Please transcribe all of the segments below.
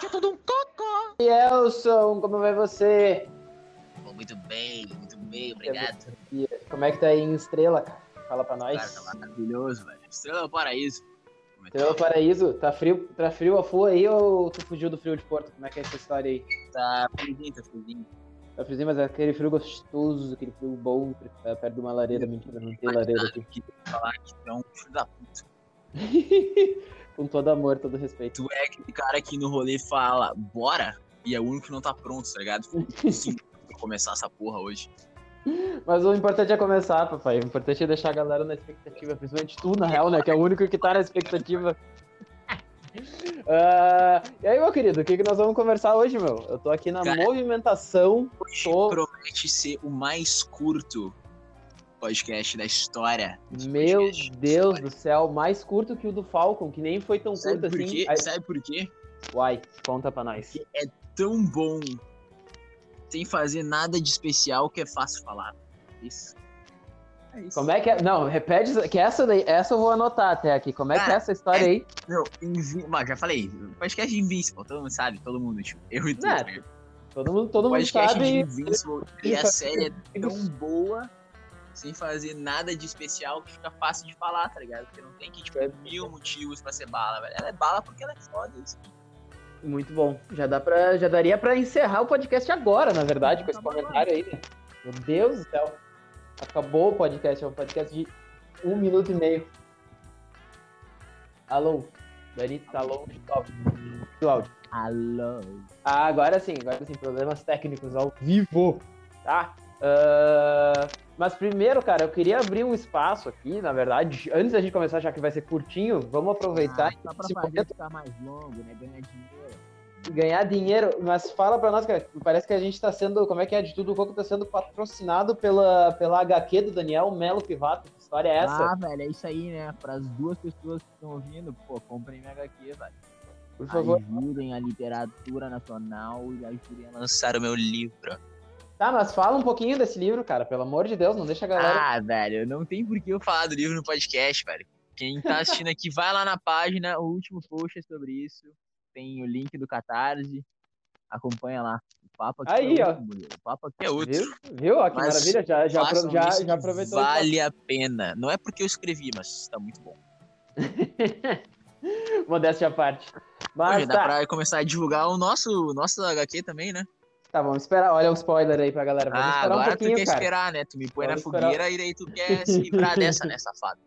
Já tô um cocô. Elson, como vai você? Pô, muito bem, muito bem, obrigado. Como é que tá aí em Estrela, cara? Fala pra nós. Cara, tá maravilhoso, velho. Estrela do Paraíso. Como é Estrela do Paraíso, tá frio, tá frio a full aí ou tu fugiu do frio de Porto? Como é que é essa história aí? Tá friozinho, tá friozinho. Tá friozinho, mas é aquele frio gostoso, aquele frio bom, tá perto de uma lareira, mentira, não tem lareira aqui. Que falar que é um filho da puta. Com todo amor, todo respeito. Tu é aquele cara que no rolê fala, bora, e é o único que não tá pronto, tá ligado? Sim, pra começar essa porra hoje. Mas o importante é começar, papai. O importante é deixar a galera na expectativa, principalmente tu, na real, né? Que é o único que tá na expectativa. Ah, e aí, meu querido, o que, que nós vamos conversar hoje, meu? Eu tô aqui na Cara, movimentação. Hoje Tô- promete ser o mais curto podcast da história. Meu Deus do céu, mais curto que o do Falcon, que nem foi tão Sabe curto assim. quê? Sabe por quê? Uai, conta pra nós. Tão bom, sem fazer nada de especial que é fácil falar. Isso. É isso. Como é que é? Não, repete, que essa daí, essa eu vou anotar até aqui. Como é que é essa história aí? Não, Invi... Mas já falei, podcast de Invincible, todo mundo sabe, todo mundo, tipo, eu e tu. Né, tá ligado? Todo mundo, todo mundo podcast de sabe. Invincible e a série é tão boa, sem fazer nada de especial, que fica fácil de falar, tá ligado? Porque não tem que, tipo, mil motivos pra ser bala, velho. Ela é bala porque ela é foda, isso. Muito bom. Já, dá pra, já daria pra encerrar o podcast agora, na verdade, com esse comentário aí, né? Meu Deus do céu. Acabou o podcast, é um podcast de um minuto e meio. Alô? Dani, tá longe do áudio. Do áudio. Alô. Ah, agora sim, agora sim, problemas técnicos ao vivo, tá? Ah, mas primeiro, cara, eu queria abrir um espaço aqui, na verdade, antes da gente começar, já que vai ser curtinho, vamos aproveitar só pra fazer momento ficar mais longo, né? Ganhar dinheiro. ganhar dinheiro, mas fala pra nós, cara, parece que a gente tá sendo, como é que é, de tudo um pouco, tá sendo patrocinado pela, pela HQ do Daniel Melo Pivato, que história é essa? Ah, velho, é isso aí, né? Para as duas pessoas que estão ouvindo, pô, comprem minha HQ, velho. Por favor. Ajudem a literatura nacional e ajudem a lançar o meu livro. Tá, mas fala um pouquinho desse livro, cara, pelo amor de Deus, não deixa a galera... Ah, velho, não tem por que eu falar do livro no podcast, velho. Quem tá assistindo aqui, vai lá na página, o último post é sobre isso. Tem o link do Catarse. Acompanha lá. O papo aqui Aí, é ó. outro. O papo aqui é outro. Viu? Viu? Ó, que Mas maravilha, já, já, já, já aproveitou. Vale a pena. Não é porque eu escrevi, mas tá muito bom. Modéstia à parte. Mas Hoje dá tá, pra começar a divulgar o nosso, o nosso HQ também, né? Tá, vamos esperar. Olha o spoiler aí pra galera. Vamos ah, esperar um agora tu quer cara. esperar, né? Tu me põe Vamos na esperar. fogueira e daí tu quer se livrar dessa, né, safado?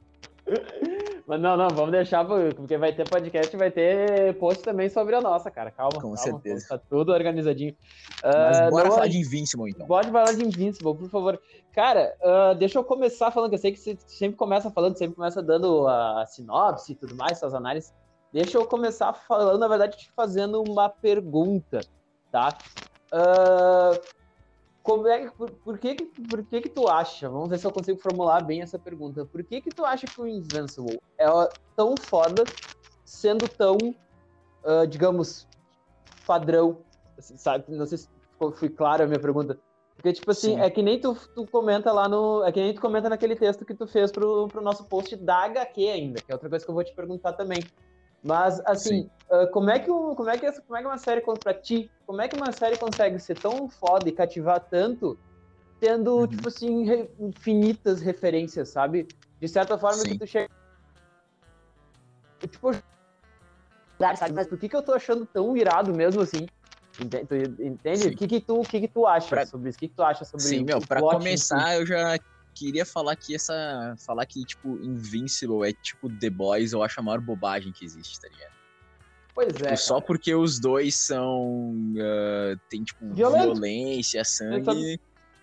Mas não, não, vamos deixar, porque vai ter podcast, vai ter post também sobre a nossa, cara. Calma, Com calma, certeza. Tá tudo organizadinho. Mas Ah, bora não- falar de Invincible, então. Pode falar de Invincible, por favor. Cara, ah, deixa eu começar falando, que eu sei que você sempre começa falando, sempre começa dando a sinopse e tudo mais, suas análises. Deixa eu começar falando, na verdade, te fazendo uma pergunta, tá? Ah, como é, por, por que, por que que tu acha, vamos ver se eu consigo formular bem essa pergunta, por que que tu acha que o Invincible é tão foda, sendo tão, ah, digamos, padrão, assim, sabe? Não sei se fui claro a minha pergunta. Porque, tipo assim, Sim. é que nem tu, tu comenta lá no. É que nem tu comenta naquele texto que tu fez pro, pro nosso post da HQ ainda, que é outra coisa que eu vou te perguntar também. Mas, assim, Sim. ah, como, é que o, como, é que essa, como é que uma série, con- pra ti, como é que uma série consegue ser tão foda e cativar tanto, tendo, Uhum. tipo assim, re- infinitas referências, sabe? De certa forma Sim. que tu chega. Tipo, sabe? Mas por que, que eu tô achando tão irado mesmo assim? Entende? O que, que, tu, o que, que tu acha Pra- sobre isso? O que, que tu acha sobre Sim, meu, pra em começar, eu já queria falar que essa. Falar que, tipo, Invincible é tipo The Boys, eu acho a maior bobagem que existe, tá ligado? Pois Tipo, é. só cara. porque os dois são. ah, tem, tipo, Violento. violência, sangue. Então,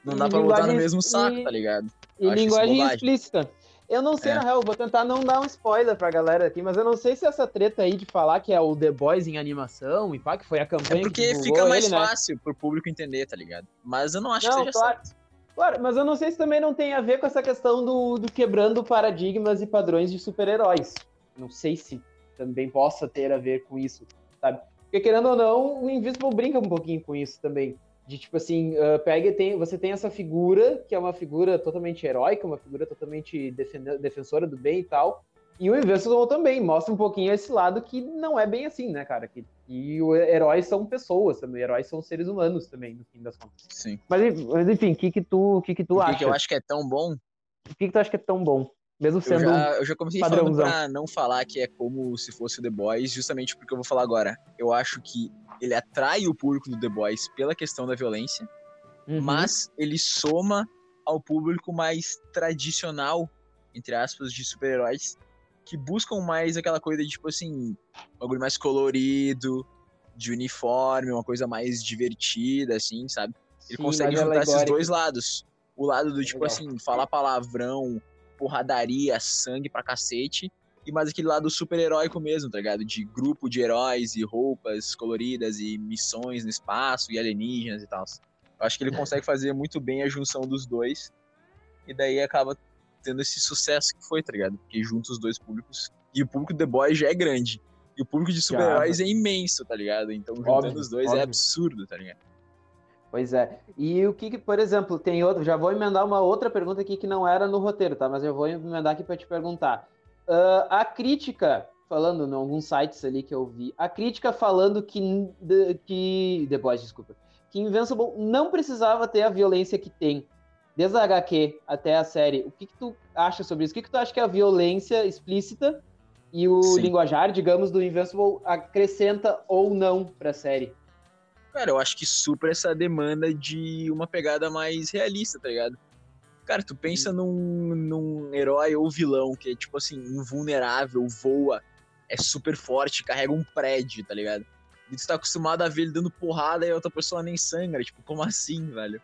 Não e dá pra botar no mesmo saco, e- tá ligado? E acho isso linguagem explícita. Eu não sei, É. na real, vou tentar não dar um spoiler pra galera aqui, mas eu não sei se essa treta aí de falar que é o The Boys em animação e pá, que foi a campanha É porque fica mais ele, né? fácil pro público entender, tá ligado? Mas eu não acho Não, que seja claro. certo. Claro, mas eu não sei se também não tem a ver com essa questão do, do quebrando paradigmas e padrões de super-heróis. Não sei se também possa ter a ver com isso, sabe? Porque querendo ou não, o Invisible brinca um pouquinho com isso também. De tipo assim, ah, pega tem, você tem essa figura, que é uma figura totalmente heróica, uma figura totalmente defensora do bem e tal. E o Invincible também mostra um pouquinho esse lado que não é bem assim, né, cara? Que, que heróis são pessoas também, heróis são seres humanos também, no fim das contas. Sim. Mas, mas enfim, o que que tu, que que tu o acha? que, que eu acho que é tão bom? O que que tu acha que é tão bom? Mesmo sendo Eu já, eu já comecei padrãozão. falando pra não falar que é como se fosse o The Boys, justamente porque eu vou falar agora. Eu acho que ele atrai o público do The Boys pela questão da violência, Uhum. mas ele soma ao público mais tradicional, entre aspas, de super-heróis, que buscam mais aquela coisa de, tipo assim, um bagulho mais colorido, de uniforme, uma coisa mais divertida, assim, sabe? Ele Sim, consegue juntar esses dois lados. O lado do, tipo Legal. assim, falar palavrão, porradaria, sangue pra cacete, e mais aquele lado super-heróico mesmo, tá ligado? De grupo de heróis e roupas coloridas e missões no espaço e alienígenas e tal. Eu acho que ele consegue fazer muito bem a junção dos dois, e daí acaba tendo esse sucesso que foi, tá ligado? Porque junta os dois públicos, e o público do The Boys já é grande, e o público de super-heróis é imenso, tá ligado? Então juntando Óbvio, os dois óbvio. é absurdo, tá ligado? Pois é. E o que, que, por exemplo, tem outro. Já vou emendar uma outra pergunta aqui que não era no roteiro, tá? Mas eu vou emendar aqui para te perguntar. Ah, a crítica, falando em alguns sites ali que eu vi, a crítica falando que, que The Boys, desculpa, que Invincible não precisava ter a violência que tem, desde a HQ até a série. O que, que tu acha sobre isso? O que, que tu acha que a violência explícita e o Sim. linguajar, digamos, do Invincible acrescenta ou não para a série? Cara, eu acho que supra essa demanda de uma pegada mais realista, tá ligado? Cara, tu pensa num, num herói ou vilão que é, tipo assim, invulnerável, voa, é super forte, carrega um prédio, tá ligado? E tu tá acostumado a ver ele dando porrada e a outra pessoa nem sangra. Tipo, como assim, velho?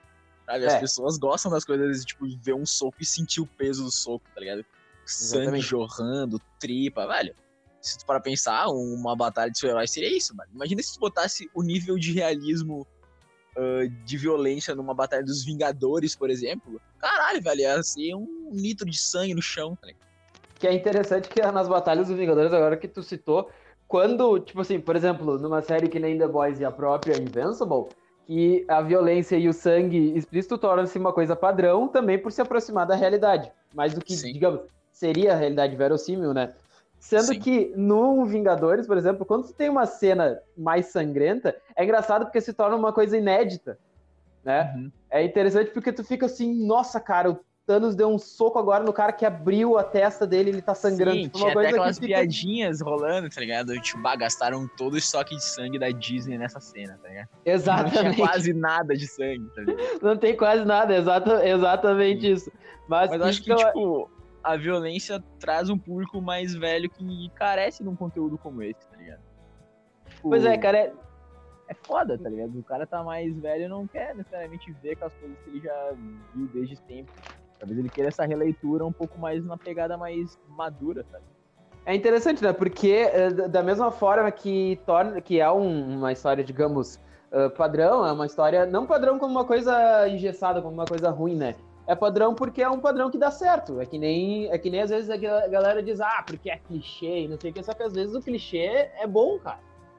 Sabe? As É. pessoas gostam das coisas, tipo, ver um soco e sentir o peso do soco, tá ligado? Sangue Exatamente. jorrando, tripa, velho. Se tu para pensar, uma batalha de super-heróis seria isso, mano. Imagina se tu botasse o nível de realismo ah, de violência numa batalha dos Vingadores, por exemplo. Caralho, velho, ia ser um litro de sangue no chão, tá ligado? Que é interessante que nas batalhas dos Vingadores, agora que tu citou, quando, tipo assim, por exemplo, numa série que nem The Boys e a própria Invincible, que a violência e o sangue explícito tornam-se uma coisa padrão também por se aproximar da realidade. Mais do que, Sim. digamos, seria a realidade verossímil, né? Sendo Sim. que no Vingadores, por exemplo, quando tu tem uma cena mais sangrenta, é engraçado porque se torna uma coisa inédita, né? Uhum. É interessante porque tu fica assim, nossa, cara, Thanos deu um soco agora no cara que abriu a testa dele, ele tá sangrando. Sim, Tipo, tinha até aquelas fica- piadinhas rolando, tá ligado? Tipo, bah, gastaram todo o estoque de sangue da Disney nessa cena, tá ligado? Não tinha Exatamente. quase nada de sangue, tá ligado? Não tem quase nada, exata, exatamente isso. Mas, Mas eu acho que, então, tipo, a violência traz um público mais velho que carece de um conteúdo como esse, tá ligado? Tipo, Pois é, cara, é- é foda, tá ligado? O cara tá mais velho e não quer necessariamente ver aquelas coisas que ele já viu desde sempre. Talvez ele queira essa releitura um pouco mais na pegada mais madura, sabe? é interessante, né? Porque é, da mesma forma que torna que é um- uma história, digamos, ah, padrão, é uma história não padrão como uma coisa engessada, como uma coisa ruim, né? É padrão porque é um padrão que dá certo. É que nem, é que nem às vezes a ga- galera diz, ah, porque é clichê e não sei o que, só que às vezes o clichê é bom, cara.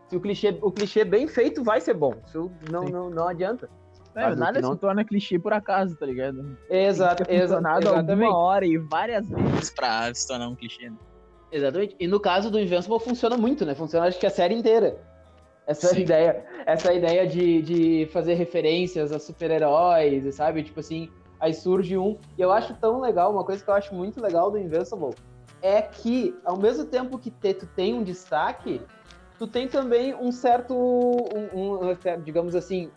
Se o clichê, o clichê bem feito vai ser bom. Isso não, Sim. não, não adianta. É, Sabe, nada não- se torna clichê por acaso, tá ligado? Exato, Tem que ter exa funcionado exatamente. alguma hora e várias vezes pra se tornar um clichê. né? Exatamente. E no caso do Invincible funciona muito, né? Funciona acho que a série inteira. Essa Sim. ideia, essa ideia de, de fazer referências a super-heróis, sabe? Tipo assim, aí surge um. E eu acho tão legal, uma coisa que eu acho muito legal do Invincible é que, ao mesmo tempo que te- tu tem um destaque, tu tem também um certo, um, um, digamos assim,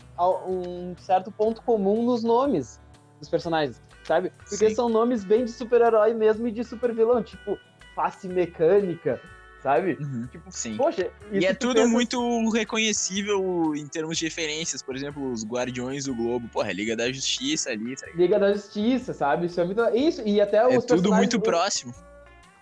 um certo ponto comum nos nomes dos personagens, sabe? Porque Sim. são nomes bem de super-herói mesmo e de super-vilão, tipo face mecânica, sabe? Tipo, Sim. poxa, E isso é tu tudo pensa- muito reconhecível em termos de referências. Por exemplo, os Guardiões do Globo. Porra, Liga da Justiça ali, tá ligado? Liga da Justiça, sabe? Isso é muito. Isso, e até É os tudo muito do- próximo.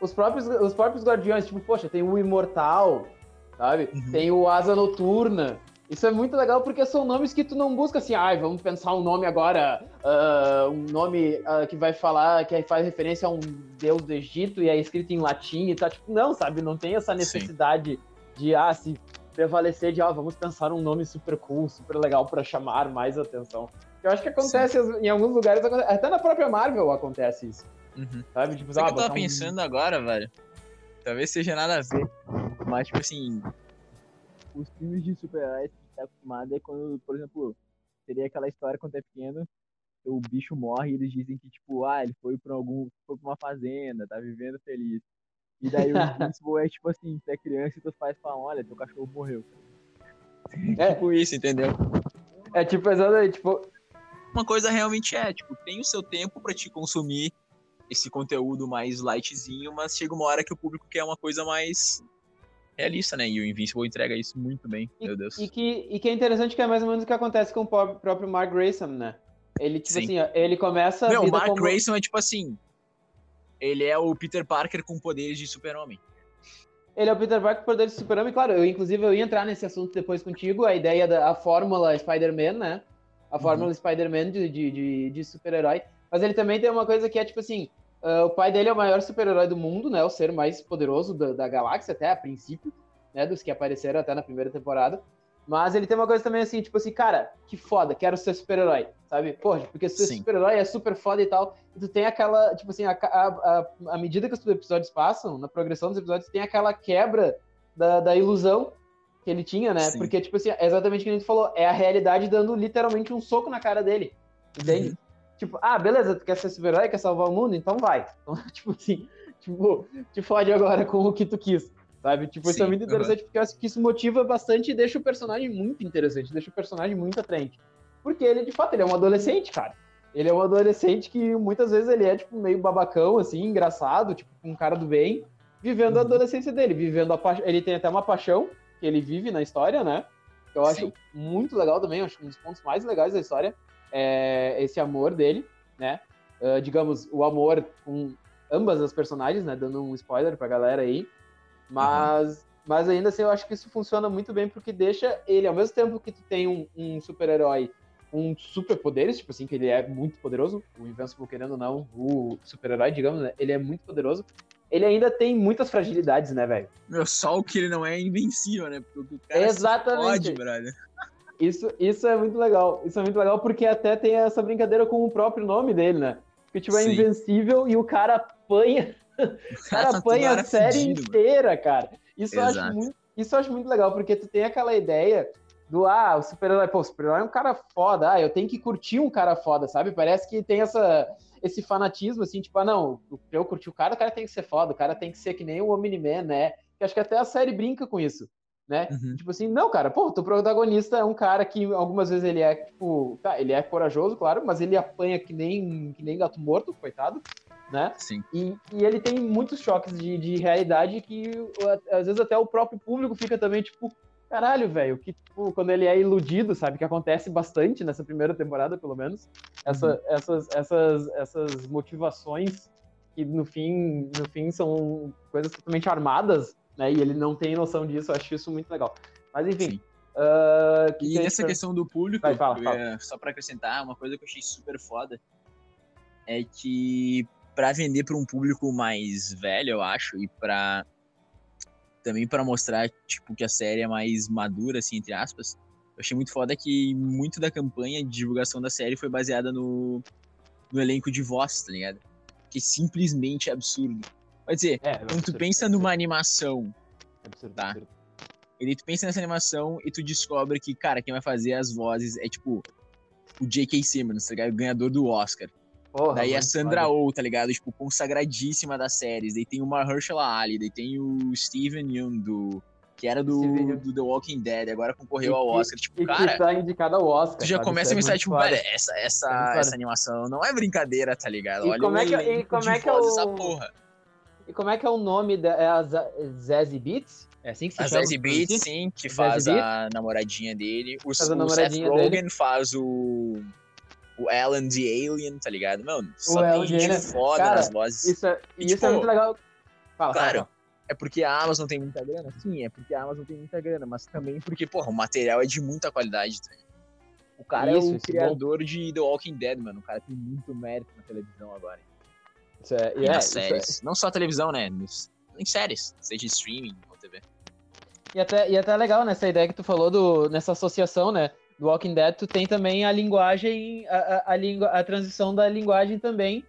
Os próprios, os próprios Guardiões, tipo, poxa, tem o Imortal, sabe? Uhum. Tem o Asa Noturna. Isso é muito legal porque são nomes que tu não busca assim, ai, vamos pensar um nome agora, ah, um nome ah, que vai falar, que faz referência a um deus do Egito e é escrito em latim e tá, tipo, não, sabe? Não tem essa necessidade de, ah, se prevalecer de, ah, vamos pensar um nome super cool, super legal pra chamar mais atenção. Eu acho que acontece em alguns lugares, até na própria Marvel acontece isso, Uhum. sabe? Tipo, Sabe o ah, que eu tava botar um- pensando agora, velho? talvez seja nada a ver. Mas, tipo assim, os filmes de super-heróis que a gente tá acostumado é quando, por exemplo, seria aquela história quando é pequeno, o bicho morre e eles dizem que, tipo, ah, ele foi pra algum. foi pra uma fazenda, tá vivendo feliz. E daí o Invincible é tipo assim, você é criança e teus pais falam, olha, teu cachorro morreu. É tipo isso, entendeu? É tipo, exatamente, tipo. Uma coisa realmente é, tipo, tem o seu tempo para te consumir esse conteúdo mais lightzinho, mas chega uma hora que o público quer uma coisa mais realista, né? E o Invincible entrega isso muito bem, e, meu Deus. E que, e que é interessante que é mais ou menos o que acontece com o próprio Mark Grayson, né? Ele, tipo Sim. assim, ó, ele começa. Meu, o Mark como... Grayson é tipo assim. Ele é o Peter Parker com poderes de super-homem. Ele é o Peter Parker com poderes de super-homem, claro. Eu, inclusive, eu ia entrar nesse assunto depois contigo, a ideia da a fórmula Spider-Man, né? A fórmula uhum. Spider-Man de, de, de, de super-herói. Mas ele também tem uma coisa que é, tipo assim, uh, o pai dele é o maior super-herói do mundo, né? O ser mais poderoso da, da galáxia, até a princípio, né? Dos que apareceram até na primeira temporada. Mas ele tem uma coisa também assim, tipo assim, cara, que foda, quero ser super-herói, sabe? Porra, porque ser super-herói é super foda e tal. E tu tem aquela, tipo assim, a, a, a, medida que os episódios passam, na progressão dos episódios, tem aquela quebra da, da ilusão que ele tinha, né? Sim. Porque, tipo assim, é exatamente o que a gente falou, é a realidade dando literalmente um soco na cara dele. Entende? Uhum. Tipo, ah, beleza, tu quer ser super-herói, quer salvar o mundo? Então vai. Então, tipo assim, tipo, te fode agora com o que tu quis. Sabe? Tipo, Sim, isso é muito interessante uhum. porque eu acho que isso motiva bastante e deixa o personagem muito interessante, deixa o personagem muito atraente. Porque ele, de fato, ele é um adolescente, cara. Ele é um adolescente que muitas vezes ele é, tipo, meio babacão, assim, engraçado, tipo, um cara do bem, vivendo uhum. a adolescência dele, vivendo a pa... Ele tem até uma paixão que ele vive na história, né? Que eu acho Sim. muito legal também, acho que um dos pontos mais legais da história é esse amor dele, né? Uh, digamos, o amor com ambas as personagens, né? Dando um spoiler pra galera aí. Mas, uhum. mas ainda assim, eu acho que isso funciona muito bem porque deixa ele, ao mesmo tempo que tu tem um, um super-herói com super poderes, tipo assim, que ele é muito poderoso, o Invincible, querendo ou não, o super-herói, digamos, né? Ele é muito poderoso. Ele ainda tem muitas fragilidades, né, velho? Meu, só o que ele não é invencível, né? Porque o cara Exatamente. Se pode, brother. Isso, isso é muito legal. Isso é muito legal porque até tem essa brincadeira com o próprio nome dele, né? Que tipo, é invencível e o cara apanha o cara apanha a série fudido, inteira, mano. cara. Isso eu, acho muito, isso eu acho muito legal, porque tu tem aquela ideia do, ah, o super-herói, pô, o super-herói é um cara foda, ah, eu tenho que curtir um cara foda, sabe? Parece que tem essa, esse fanatismo, assim, tipo, ah, não, eu curti o cara, o cara tem que ser foda, o cara tem que ser que nem o Omni-Man, né? Que acho que até a série brinca com isso, né? Uhum. Tipo assim, não, cara, pô, o protagonista é um cara que algumas vezes ele é, tipo, tá, ele é corajoso, claro, mas ele apanha que nem, que nem gato morto, coitado, né? Sim. E, e ele tem muitos choques de, de realidade que às vezes até o próprio público fica também tipo, caralho, velho, que tipo, quando ele é iludido, sabe, que acontece bastante nessa primeira temporada, pelo menos, essa, uhum. essas, essas, essas motivações que no fim, no fim são coisas totalmente armadas, né? E ele não tem noção disso, eu acho isso muito legal. Mas enfim. Uh, que e nessa questão do público, Vai, fala, fala. só para acrescentar, uma coisa que eu achei super foda é que para vender para um público mais velho, eu acho, e para também para mostrar tipo que a série é mais madura assim entre aspas. Eu achei muito foda que muito da campanha de divulgação da série foi baseada no, no elenco de voz, tá ligado? Que simplesmente é absurdo. Pode dizer, é, é quando tu pensa é numa animação, é absurdo, tá? Absurdo. E daí tu pensa nessa animação e tu descobre que, cara, quem vai fazer as vozes é tipo o J.K. Simmons, tá ligado? O ganhador do Oscar. Porra, daí a Sandra Oh, tá ligado? Tipo, consagradíssima das séries. Daí tem o Mahershala Ali, daí tem o Steven Yeun, do, que era do, do, The Walking Dead, agora concorreu e, ao Oscar. Tipo, e cara. Que tá indicado ao Oscar. Tu já sabe? começa a é pensar, tipo, velho, essa, essa, essa animação não é brincadeira, tá ligado? E Olha como é que, e como é que é o... essa porra. E como é que é o nome da. É a Zazie Beats? É assim que se a chama? A Zazie Beats, sim, que faz a namoradinha dele. O, faz o Seth Rogen dele. faz o o Alan the Alien, tá ligado? Mano, só o tem gente foda Cara, nas vozes. Isso, é, e, isso é tipo, é muito legal. Fala, claro, fala. é porque a Amazon tem muita grana? Sim, é porque a Amazon tem muita grana, mas também porque, porra, o material é de muita qualidade, tá O cara isso, é o criador bom. de The Walking Dead, mano. O cara tem muito mérito na televisão agora. Isso é, e é, nas séries. É. Não só a televisão, né? Nos, em séries, seja streaming ou TV. E até, e até legal nessa ideia que tu falou do, nessa associação, né? do Walking Dead, tu tem também a linguagem, a, a, a, a transição da linguagem também,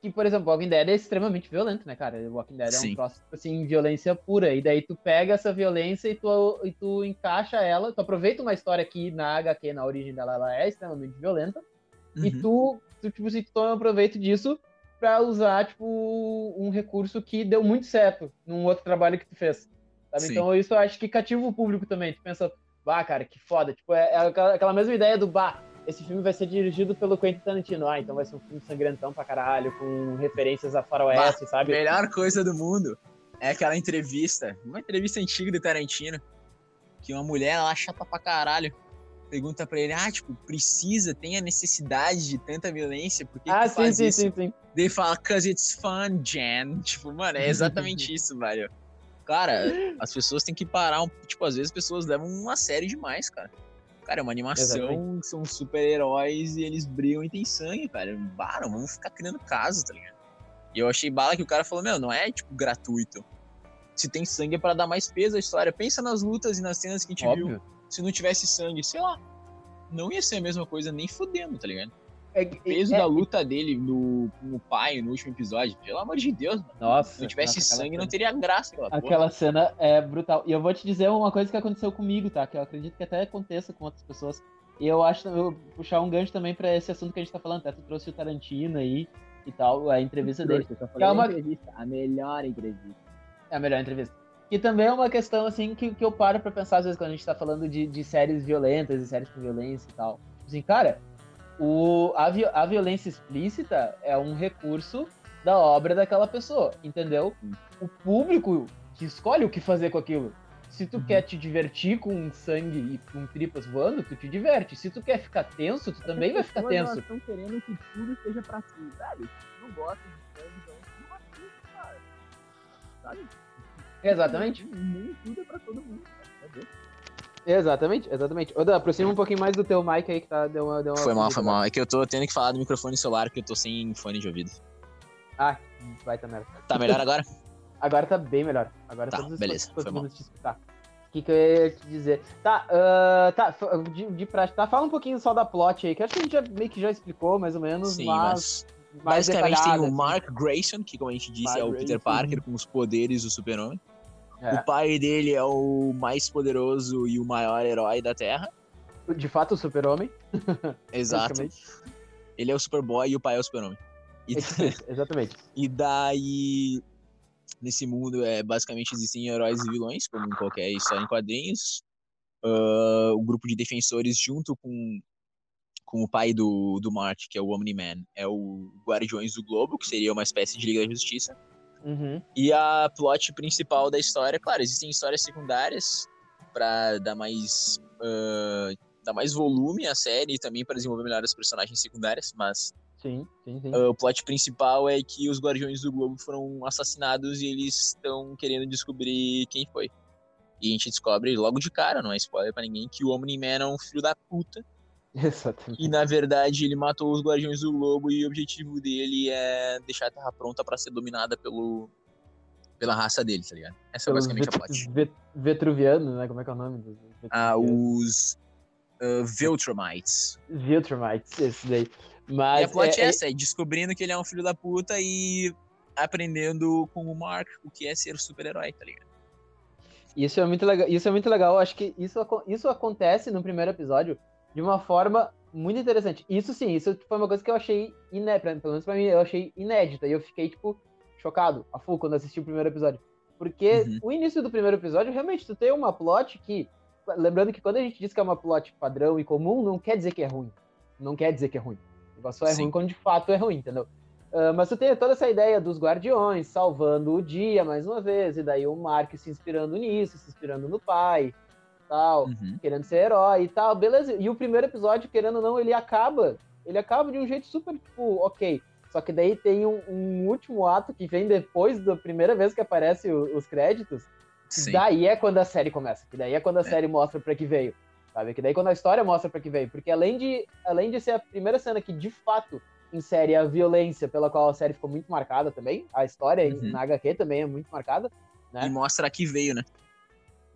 que, por exemplo, Walking Dead é extremamente violento, né, cara? Walking Dead Sim. é um troço, tipo assim, violência pura. E daí tu pega essa violência e tu, e tu encaixa ela, tu aproveita uma história que na HQ, na origem dela, ela é extremamente violenta, e Uhum. tu, tu, tipo assim, tu toma proveito disso pra usar, tipo, um recurso que deu muito certo num outro trabalho que tu fez. Então isso eu acho que cativa o público também. Tu pensa, bah, cara, que foda. Tipo, é, é aquela, aquela mesma ideia do, bah, esse filme vai ser dirigido pelo Quentin Tarantino. Ah, então vai ser um filme sangrentão pra caralho, com referências a faroeste, A sabe? melhor coisa do mundo é aquela entrevista, uma entrevista antiga do Tarantino, que uma mulher lá chata pra caralho pergunta pra ele, ah, tipo, precisa, tem a necessidade de tanta violência, por que, ah, que sim, faz sim, isso? sim, sim. Ele fala, cause it's fun, Jan. Tipo, mano, é exatamente isso, velho. Cara, as pessoas têm que parar um. Tipo, às vezes as pessoas levam uma série demais, cara. Cara, é uma animação, Exatamente. são super-heróis e eles brilham e tem sangue, cara. Não vamos ficar criando caso, tá ligado? E eu achei bala que o cara falou, meu, não é, tipo, gratuito. Se tem sangue é pra dar mais peso à história. Pensa nas lutas e nas cenas que a gente viu. Se não tivesse sangue, sei lá. Não ia ser a mesma coisa nem fudendo, tá ligado? É, O peso é- da luta dele no, com o pai no último episódio, pelo amor de Deus, mano. Nossa. Se não tivesse nossa, sangue, não cena. teria graça aquela porra. Aquela cena é brutal. E eu vou te dizer uma coisa que aconteceu comigo, tá? Que eu acredito que até aconteça com outras pessoas. E eu acho, eu vou puxar um gancho também pra esse assunto que a gente tá falando. Até tu trouxe o Tarantino aí e tal, a entrevista dele. Eu só Que falei é uma- entrevista, a melhor entrevista. É a melhor entrevista. E também é uma questão, assim, que, que eu paro pra pensar, às vezes, quando a gente tá falando de, de séries violentas e séries com violência e tal. Assim, cara, o, a, a violência explícita é um recurso da obra daquela pessoa, entendeu? O público que escolhe o que fazer com aquilo. Se tu Uhum. quer te divertir com sangue e com tripas voando, tu te diverte. Se tu quer ficar tenso, tu também vai ficar tenso. estão querendo que tudo seja pra si. Velho, não gosta de sangue, então não assiste, cara. Sabe? Exatamente. Tudo é pra todo mundo. cara. Cadê? Exatamente, exatamente. Ô, Dan, aproxima um pouquinho mais do teu mic aí que tá, deu uma, deu uma Foi mal, foi mal. É que eu tô tendo que falar do microfone celular, porque eu tô sem fone de ouvido. Ah, vai tá merda. Tá melhor agora? Agora tá bem melhor. Agora Tá, todos os beleza, foi conseguimos te escutar. O que, que eu ia te dizer? Tá, ah, tá, de, de prática, tá? Fala um pouquinho só da plot aí, que acho que a gente já, meio que já explicou, mais ou menos, Sim, mas, mas basicamente tem o assim. Mark Grayson, que como a gente disse Mark é o Peter Grayson. Parker com os poderes do super-homem. É. O pai dele é o mais poderoso e o maior herói da Terra. De fato, o super-homem. Exato. Ele é o Superboy e o pai é o super-homem. E, É tipo exatamente. e daí, nesse mundo, é, basicamente existem heróis e vilões, como em qualquer história em quadrinhos. Ah, o grupo de defensores, junto com, com o pai do, do Mark, que é o Omni-Man, é o Guardiões do Globo, que seria uma espécie de Liga da Justiça. Uhum. E a plot principal da história, claro, existem histórias secundárias pra dar mais ah, dar mais volume à série e também para desenvolver melhor as personagens secundárias, mas Sim, sim, sim. ah, o plot principal é que os Guardiões do Globo foram assassinados e eles estão querendo descobrir quem foi. E a gente descobre logo de cara, não é spoiler pra ninguém, que o Omni-Man é um filho da puta Exatamente. e na verdade ele matou os Guardiões do Globo e o objetivo dele é deixar a Terra pronta pra ser dominada pelo pela raça dele, tá ligado? Essa é basicamente a plot. vet- Vetruvianos, né? Como é que é o nome? dos Ah, os uh, Viltrumites. Viltrumites, esse daí. E Mas a plot é, é- essa, é descobrindo que ele é um filho da puta e aprendendo com o Mark o que é ser super-herói, tá ligado? Isso é muito legal. Isso é muito legal. Eu Acho que isso, isso acontece no primeiro episódio de uma forma muito interessante. Isso sim, isso foi uma coisa que eu achei inédita, pelo menos pra mim, eu achei inédita. E eu fiquei, tipo, chocado, a full, quando assisti o primeiro episódio. Porque Uhum. o início do primeiro episódio, realmente, tu tem uma plot que. Lembrando que quando a gente diz que é uma plot padrão e comum, não quer dizer que é ruim. Não quer dizer que é ruim. O negócio só é Sim. ruim quando de fato é ruim, entendeu? Ah, mas tu tem toda essa ideia dos guardiões salvando o dia mais uma vez, e daí o Mark se inspirando nisso, se inspirando no pai, tal, Uhum. querendo ser herói e tal, beleza. E o primeiro episódio, querendo ou não, ele acaba, ele acaba de um jeito super, tipo, ok. Só que daí tem um, um último ato que vem depois da primeira vez que aparece o- os créditos, que Sim. daí é quando a série começa, que daí é quando a É. série mostra pra que veio, sabe? Que daí quando a história mostra pra que veio, porque além de, além de ser a primeira cena que de fato insere a violência pela qual a série ficou muito marcada também, a história Uhum. na HQ também é muito marcada, né? E mostra que veio, né?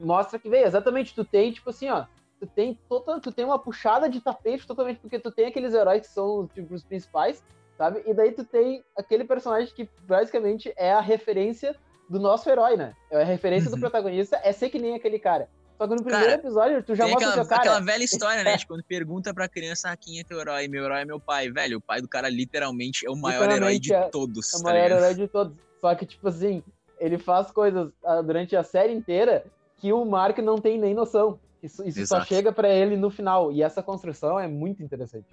Mostra que veio. Exatamente, tu tem, tipo assim, ó. Tu tem, toda, tu tem uma puxada de tapete totalmente, porque tu tem aqueles heróis que são tipo, os principais, sabe? E daí tu tem aquele personagem que basicamente é a referência do nosso herói, né? É a referência do Uhum. protagonista é ser que nem aquele cara. Só que no primeiro Cara, episódio tu já mostra aquela, o teu cara. aquela velha história, né? Tipo, quando pergunta pra criança ah, quem é teu herói, meu herói é meu pai. Velho, o pai do cara literalmente é o maior herói de é- todos, É o tá maior ligado? herói de todos. Só que, tipo assim, ele faz coisas ah, durante a série inteira que o Mark não tem nem noção. Isso, isso só chega pra ele no final. E essa construção é muito interessante.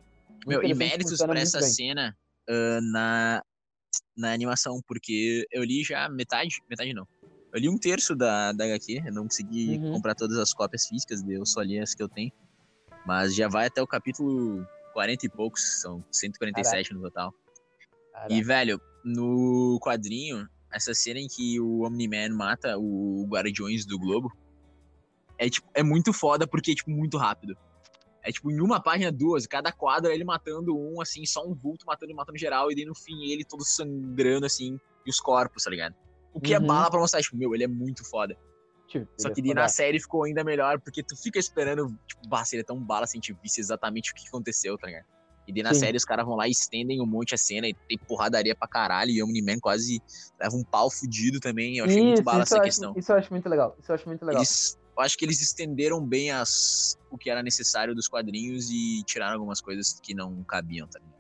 Muito Meu, e interessante, méritos funciona pra muito essa bem. cena ah, na, na animação, porque eu li já metade, metade não. Eu li um terço da, da HQ, eu não consegui Uhum. comprar todas as cópias físicas, eu só li as que eu tenho. Mas já vai até o capítulo 40 e poucos, são 147 no total. Caraca. E, velho, no quadrinho, essa cena em que o Omni-Man mata o Guardiões do Globo é, tipo, é muito foda porque é, tipo, muito rápido. É, tipo, em uma página, duas, cada quadro é ele matando um, assim, só um vulto matando e matando geral, e daí no fim ele todo sangrando, assim, e os corpos, tá ligado? O que é Uhum. bala pra mostrar, tipo, meu, ele é muito foda. Tipo, Só ele que é daí na série ficou ainda melhor, porque tu fica esperando, tipo, bah, se ele é tão bala se a gente visse exatamente o que aconteceu, tá ligado? E daí na Sim. série os caras vão lá e estendem um monte a cena e tem porradaria pra caralho, e o Omni-Man quase leva um pau fudido também. Eu achei muito Isso, bala isso essa eu questão. Acho, isso eu acho muito legal. Isso eu acho muito legal. Eles, eu acho que eles estenderam bem as, o que era necessário dos quadrinhos e tiraram algumas coisas que não cabiam, tá ligado?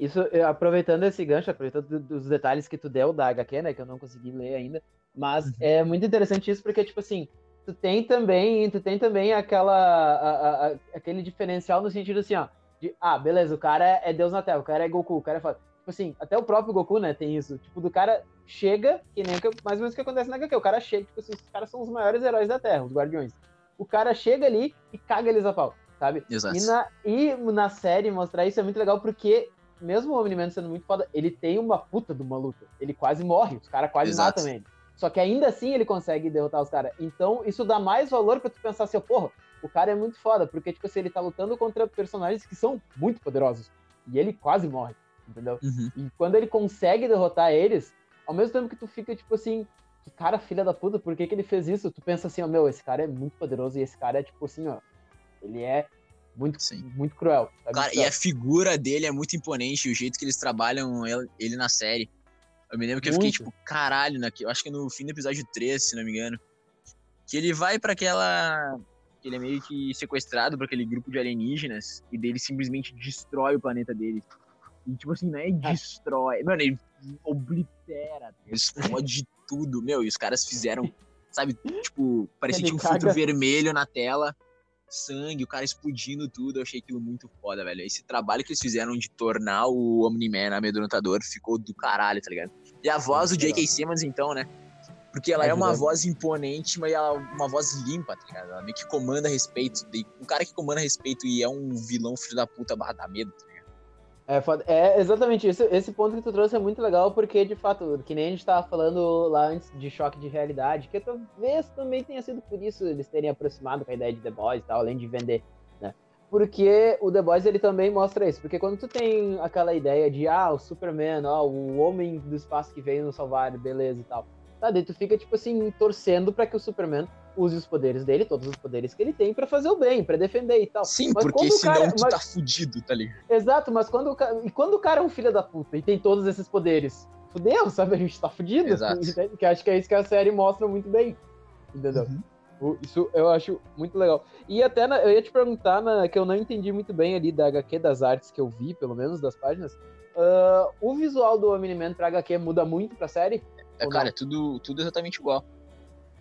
Isso, aproveitando esse gancho, aproveitando do- dos detalhes que tu deu da HQ, né, que eu não consegui ler ainda, mas Uhum. é muito interessante isso porque, tipo assim, tu tem também, tu tem também aquela, a- a- aquele diferencial no sentido assim, ó, de, ah, beleza, o cara é Deus na Terra, o cara é Goku, o cara é foda. Tipo assim, até o próprio Goku, né, tem isso, tipo, do cara chega, que nem mais ou menos o que acontece na HQ, o cara chega, tipo assim, os caras são os maiores heróis da Terra, os Guardiões. O cara chega ali e caga eles a pau, sabe? Exato. E na, e na série mostrar isso é muito legal porque, mesmo o Omni-Man sendo muito foda, ele tem uma puta de uma luta. Ele quase morre, os caras quase Exato. matam ele. Só que ainda assim ele consegue derrotar os caras. Então isso dá mais valor pra tu pensar assim, porra, o cara é muito foda, porque, tipo assim, ele tá lutando contra personagens que são muito poderosos. E ele quase morre, entendeu? Uhum. E quando ele consegue derrotar eles, ao mesmo tempo que tu fica, tipo assim, que cara, filha da puta, por que, que ele fez isso? Tu pensa assim, ó, meu, esse cara é muito poderoso e esse cara é, tipo assim, ó, ele é muito, Sim. muito cruel. sabe? Cara, e a figura dele é muito imponente, o jeito que eles trabalham ele, ele na série. Eu me lembro que eu fiquei, Muito. tipo, caralho, na, eu acho que no fim do episódio 3, se não me engano. Que ele vai pra aquela. Que Ele é meio que sequestrado por aquele grupo de alienígenas e dele simplesmente destrói o planeta dele. E, tipo assim, não é destrói. Mano, ele oblitera, ele explode tudo. Meu, e os caras fizeram, sabe, tipo, parecia que tinha um filtro caga. vermelho na tela sangue, o cara explodindo tudo, eu achei aquilo muito foda, velho. Esse trabalho que eles fizeram de tornar o Omni-Man amedrontador ficou do caralho, tá ligado? E a voz do J.K. Simmons, então, né? Porque ela é uma voz imponente, mas ela é uma voz limpa, tá ligado? Ela meio que comanda respeito. Um cara que comanda respeito e é um vilão filho da puta barra dá medo, tá ligado? É, foda. é exatamente isso. Esse ponto que tu trouxe é muito legal, porque, de fato, que nem a gente tava falando lá antes de choque de realidade, que talvez também tenha sido por isso eles terem aproximado com a ideia de The Boys e tal, além de vender, né? Porque o The Boys, ele também mostra isso. Porque quando tu tem aquela ideia de, ah, o Superman, ó, o homem do espaço que veio nos salvar, beleza e tal. Tá, daí tu fica, tipo assim, torcendo pra que o Superman use os poderes dele, todos os poderes que ele tem, pra fazer o bem, pra defender e tal. Sim, Mas porque senão cara- tu mas- tá fudido, tá ligado? Exato, mas quando o, ca... e quando o cara é um filho da puta e tem todos esses poderes, fudeu, sabe? A gente tá fudido. Exato. entende? Que acho que é isso que a série mostra muito bem. Entendeu? Uhum. Isso eu acho muito legal. E até na- eu ia te perguntar, na- que eu não entendi muito bem ali da HQ, das artes que eu vi, pelo menos das páginas. ah, o visual do Omni-Man pra HQ muda muito pra série? É, cara, não? é tudo, tudo exatamente igual.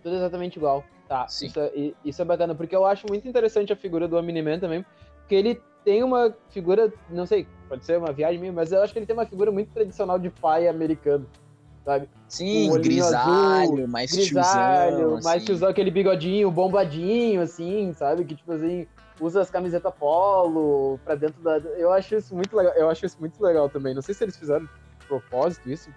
Tudo exatamente igual. Tá, Sim. isso é, isso é bacana, porque eu acho muito interessante a figura do Omni-Man também, porque ele tem uma figura, não sei, pode ser uma viagem minha, mas eu acho que ele tem uma figura muito tradicional de pai americano, sabe? Sim, grisalho, azul, mais Grisalho, tiozão, mais assim. tiozão, aquele bigodinho, bombadinho, assim, sabe? Que, tipo assim, usa as camisetas polo pra dentro da... Eu acho isso muito legal, eu acho isso muito legal também. Não sei se eles fizeram de propósito isso,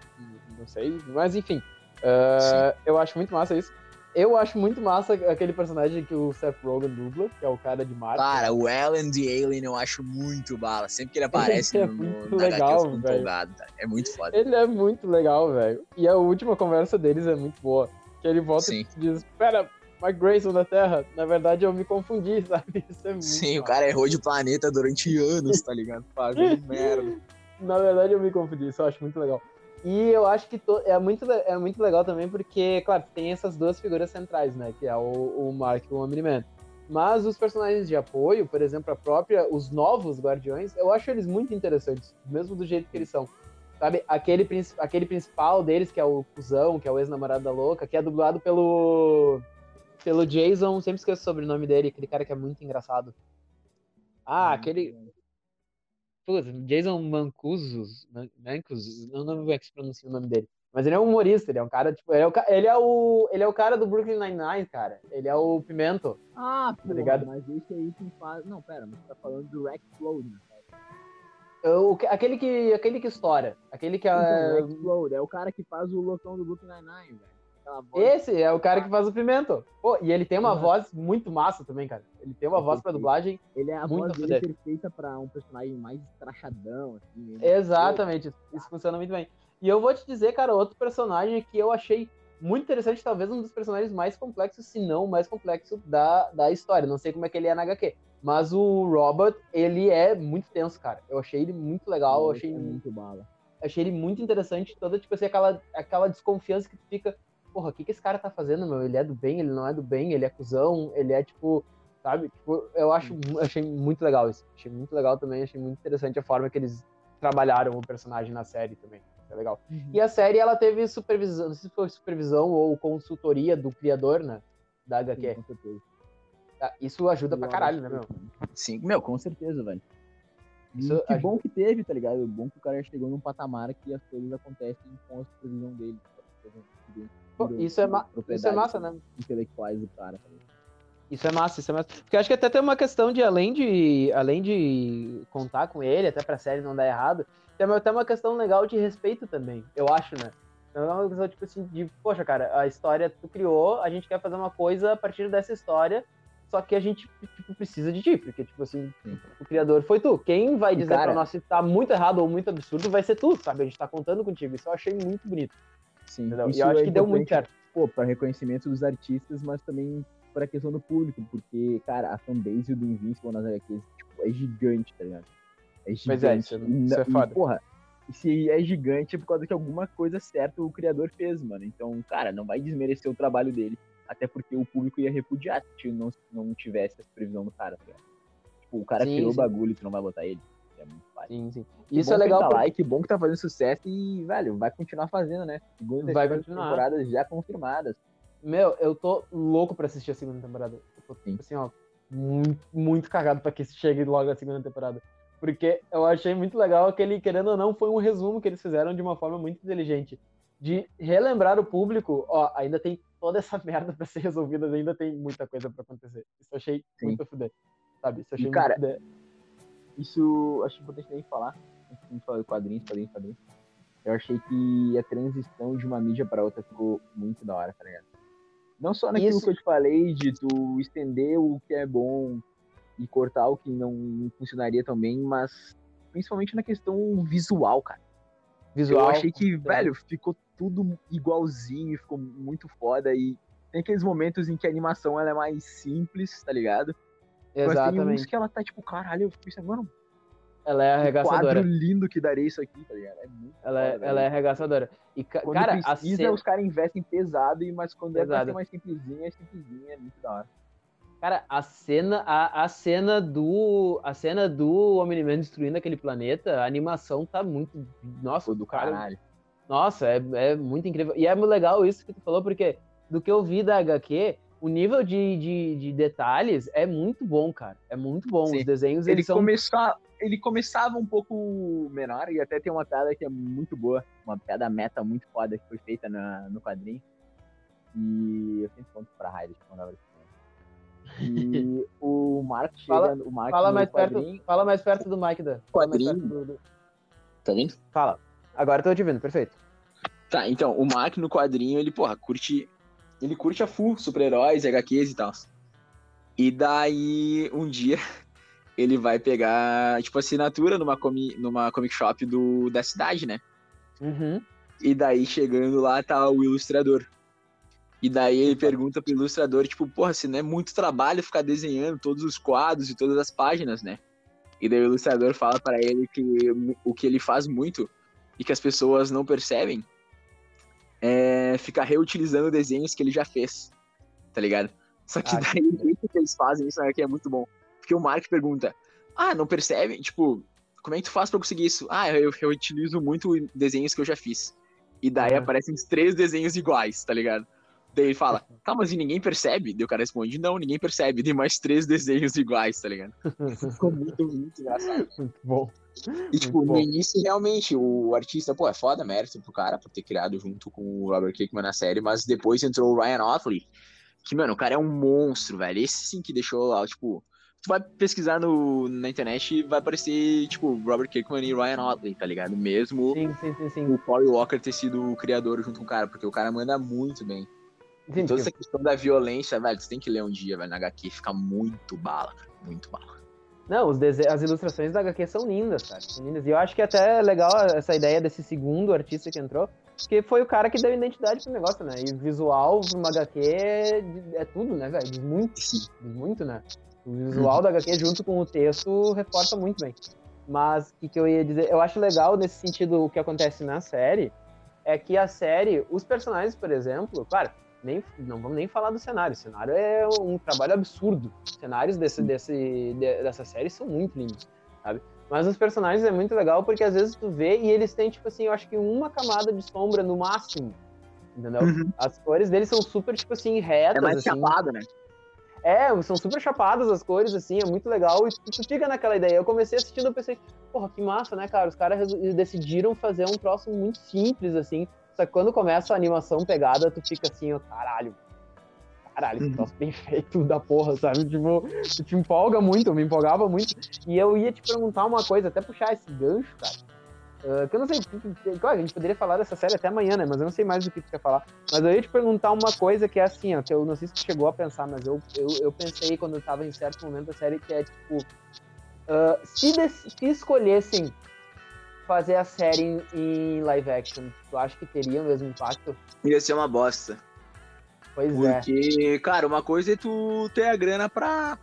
não sei, mas enfim. ah, eu acho muito massa isso. Eu acho muito massa aquele personagem que o Seth Rogen dubla, que é o cara de Marte. Cara, o Ellen the Alien eu acho muito bala. Sempre que ele aparece é no, muito na legal, HQ eu fico velho. empolgado? É muito foda. Ele é muito legal, velho. E a última conversa deles é muito boa. Que ele volta Sim. e diz, pera, Mike Grayson da Terra, na verdade eu me confundi, sabe? Isso é muito Sim, o cara errou de planeta durante anos, tá ligado? Fazendo merda. Na verdade, eu me confundi, isso eu acho muito legal. E eu acho que to... é, muito, é muito legal também porque, claro, tem essas duas figuras centrais, né? Que é o, o Mark e o Omni-Man. Mas os personagens de apoio, por exemplo, a própria, os novos Guardiões, eu acho eles muito interessantes, mesmo do jeito que eles são. Sabe, aquele, aquele principal deles, que é o Cusão, que é o ex-namorado da louca, que é dublado pelo. pelo Jason, sempre esqueço o sobrenome dele, aquele cara que é muito engraçado. Ah, hum, aquele. Putz, Jason Mancusos, Mancusos, não como é que se pronuncia o nome dele. Mas ele é um humorista, ele é um cara, tipo, ele é o, ele é o, ele é o cara do Brooklyn Nine-Nine, cara. Ele é o Pimento. Ah, tá ligado? mas esse aí que faz... Não, pera, mas você tá falando do Rex Floyd, né? O, aquele que aquele que estoura. Aquele que é. Então, Explode, é o cara que faz o loucão do Brooklyn Nine-Nine, velho. Esse é o cara que faz o Pimento. Pô, e ele tem uma uhum. voz muito massa também, cara. Ele tem uma é voz pra dublagem. Ele é a muito voz dele perfeita pra um personagem mais trachadão, assim. Exatamente, isso, isso funciona muito bem. E eu vou te dizer, cara, outro personagem que eu achei muito interessante, talvez um dos personagens mais complexos, se não o mais complexo da, da história. Não sei como é que ele é na HQ. Mas o Robert, ele é muito tenso, cara. Eu achei ele muito legal, eu achei é muito bala. Achei ele muito interessante, toda, tipo assim, aquela, aquela desconfiança que tu fica, porra, o que, que esse cara tá fazendo, meu? Ele é do bem, ele não é do bem, ele é cuzão, ele é tipo, sabe? Tipo, eu acho, achei muito legal isso. Achei muito legal também, achei muito interessante a forma que eles trabalharam o personagem na série também. É legal. Uhum. E a série, ela teve supervisão, não sei se foi supervisão ou consultoria do criador, né? Da HQ. Sim. Ah, isso ajuda pra caralho, né, meu? Sim, meu, com certeza, velho. Isso, que ajuda. bom que teve, tá ligado? Bom que o cara chegou num patamar que as coisas acontecem com a supervisão dele. Isso, é isso é massa, né? Intelectuais do cara. Tá isso é massa, isso é massa. Porque acho que até tem uma questão de, além de, além de contar com ele, até pra série não dar errado, tem até uma questão legal de respeito também, eu acho, né? É uma questão, tipo assim, de, poxa, cara, a história tu criou, a gente quer fazer uma coisa a partir dessa história, só que a gente tipo, precisa de ti, porque, tipo assim, Sim. o criador foi tu. Quem vai dizer cara, pra nós se tá muito errado ou muito absurdo vai ser tu, sabe? A gente tá contando contigo. Isso eu achei muito bonito. Sim. E eu acho é que deu muito certo. Pô, pra reconhecimento dos artistas, mas também pra questão do público, porque, cara, a fanbase do Invincible nas HQs tipo, é gigante, tá ligado? É gigante. Mas é, isso, isso é foda. E, porra, se é gigante é por causa que alguma coisa certa o criador fez, mano. Então, cara, não vai desmerecer o trabalho dele. Até porque o público ia repudiar se não, não tivesse essa previsão do cara, tá Tipo, o cara sim, criou o bagulho e tu não vai botar ele. É muito fácil. Sim, sim. Que Isso é legal. Tá lá, e que bom que tá fazendo sucesso e, velho, vai continuar fazendo, né? Segunda vai continuar. temporadas já confirmadas. Meu, eu tô louco pra assistir a segunda temporada. Eu tô, sim. assim, ó, muito, muito cagado pra que chegue logo a segunda temporada. Porque eu achei muito legal que ele, querendo ou não, foi um resumo que eles fizeram de uma forma muito inteligente. De relembrar o público, ó, ainda tem toda essa merda pra ser resolvida, ainda tem muita coisa pra acontecer. Isso eu achei Sim. muito fuder. Sabe? Isso eu achei e, cara, muito fuder. Isso acho importante também falar. A gente falou de quadrinhos, quadrinhos, quadrinhos. Eu achei que a transição de uma mídia para outra ficou muito da hora, tá ligado? Não só naquilo Isso. que eu te falei de tu estender o que é bom e cortar o que não funcionaria também, mas principalmente na questão visual, cara. Visual. Eu achei que, velho, ficou tudo igualzinho, ficou muito foda. E tem aqueles momentos em que a animação ela é mais simples, tá ligado? Exatamente. Mas tem uns que ela tá tipo, caralho, eu fico pensando, mano. Ela é arregaçadora. quadro lindo que daria isso aqui, tá ligado? É muito ela, é, ela é arregaçadora. E, quando cara, precisa, cena... os caras investem pesado, mas quando pesado. é pra ser mais simplesinha, é simplesinha, é muito da hora. Cara, a cena, a, a cena do. A cena do Omni-Man destruindo aquele planeta, a animação tá muito. Nossa, do caralho. Nossa, é, é muito incrível. E é muito legal isso que tu falou, porque do que eu vi da HQ, o nível de, de, de detalhes é muito bom, cara. É muito bom. Sim. Os desenhos, ele eles são... Começar, ele começava um pouco menor, e até tem uma piada que é muito boa, uma piada meta muito foda que foi feita na, no quadrinho. E eu sempre conto pra Raiden quando ela e o Mark chega, fala, o Mark fala mais perto, fala mais perto do Mike da. Quadrinho. Do, do... Tá vendo? Fala. Agora tô te vendo, perfeito. Tá, então, o Mark no quadrinho, ele, porra, curte. Ele curte a full, super-heróis, HQs e tal. E daí, um dia, ele vai pegar, tipo, assinatura numa, comi, numa comic shop do, da cidade, né? Uhum. E daí, chegando lá, tá o ilustrador. E daí ele pergunta pro ilustrador, tipo, porra, se não é muito trabalho ficar desenhando todos os quadros e todas as páginas, né? E daí o ilustrador fala para ele que o que ele faz muito e que as pessoas não percebem é ficar reutilizando desenhos que ele já fez, tá ligado? Só que ah, daí o jeito que eles fazem isso aqui é muito bom. Porque o Mark pergunta, ah, não percebe? Tipo, como é que tu faz pra conseguir isso? Ah, eu, eu utilizo muito desenhos que eu já fiz. E daí aparecem os três desenhos iguais, tá ligado? Daí ele fala, tá, mas e ninguém percebe? Daí o cara responde, não, ninguém percebe. Tem mais três desenhos iguais, tá ligado? Ficou muito, muito engraçado. Muito bom. E, tipo, muito no bom. início, realmente, o artista, pô, é foda, mérito pro cara por ter criado junto com o Robert Kirkman na série, mas depois entrou o Ryan Otley, que, mano, o cara é um monstro, velho. Esse sim que deixou lá, tipo, tu vai pesquisar no, na internet e vai aparecer, tipo, Robert Kirkman e Ryan Otley, tá ligado? Mesmo sim, sim, sim, o Paul Walker ter sido o criador junto com o cara, porque o cara manda muito bem. Toda essa questão da violência, velho, você tem que ler um dia, velho, na HQ, fica muito bala, cara, muito bala. Não, os dese... as ilustrações da HQ são lindas, cara, são lindas. E eu acho que até é legal essa ideia desse segundo artista que entrou, porque foi o cara que deu identidade pro negócio, né? E visual pra uma HQ é, é tudo, né, velho? Muito, muito, né? O visual da HQ junto com o texto reforça muito bem. Mas o que, que eu ia dizer? Eu acho legal nesse sentido o que acontece na série, é que a série, os personagens, por exemplo, claro, nem, não vamos nem falar do cenário. O cenário é um trabalho absurdo. Os cenários desse, desse, de, dessa série são muito lindos, sabe? Mas os personagens é muito legal porque às vezes tu vê e eles têm, tipo assim, eu acho que uma camada de sombra no máximo. Entendeu? Uhum. As cores deles são super, tipo assim, retas. É mais assim. chapado, né? É, são super chapadas as cores, assim, é muito legal. E tu fica naquela ideia. Eu comecei assistindo, eu pensei, porra, que massa, né, cara? Os caras decidiram fazer um troço muito simples, assim, só que quando começa a animação pegada, tu fica assim, ó, caralho. Caralho, esse uhum. troço bem feito da porra, sabe? Tipo, tu te empolga muito, eu me empolgava muito. E eu ia te perguntar uma coisa, até puxar esse gancho, cara. Uh, que eu não sei, claro, a gente poderia falar dessa série até amanhã, né? Mas eu não sei mais do que tu quer falar. Mas eu ia te perguntar uma coisa que é assim, ó, que eu não sei se tu chegou a pensar, mas eu, eu, eu pensei quando eu tava em certo momento da série, que é tipo. Uh, se, se escolhessem fazer a série em, live action, tu acha que teria o mesmo impacto? Ia ser uma bosta. Pois Porque, é. Porque, cara, uma coisa é tu ter a grana pra,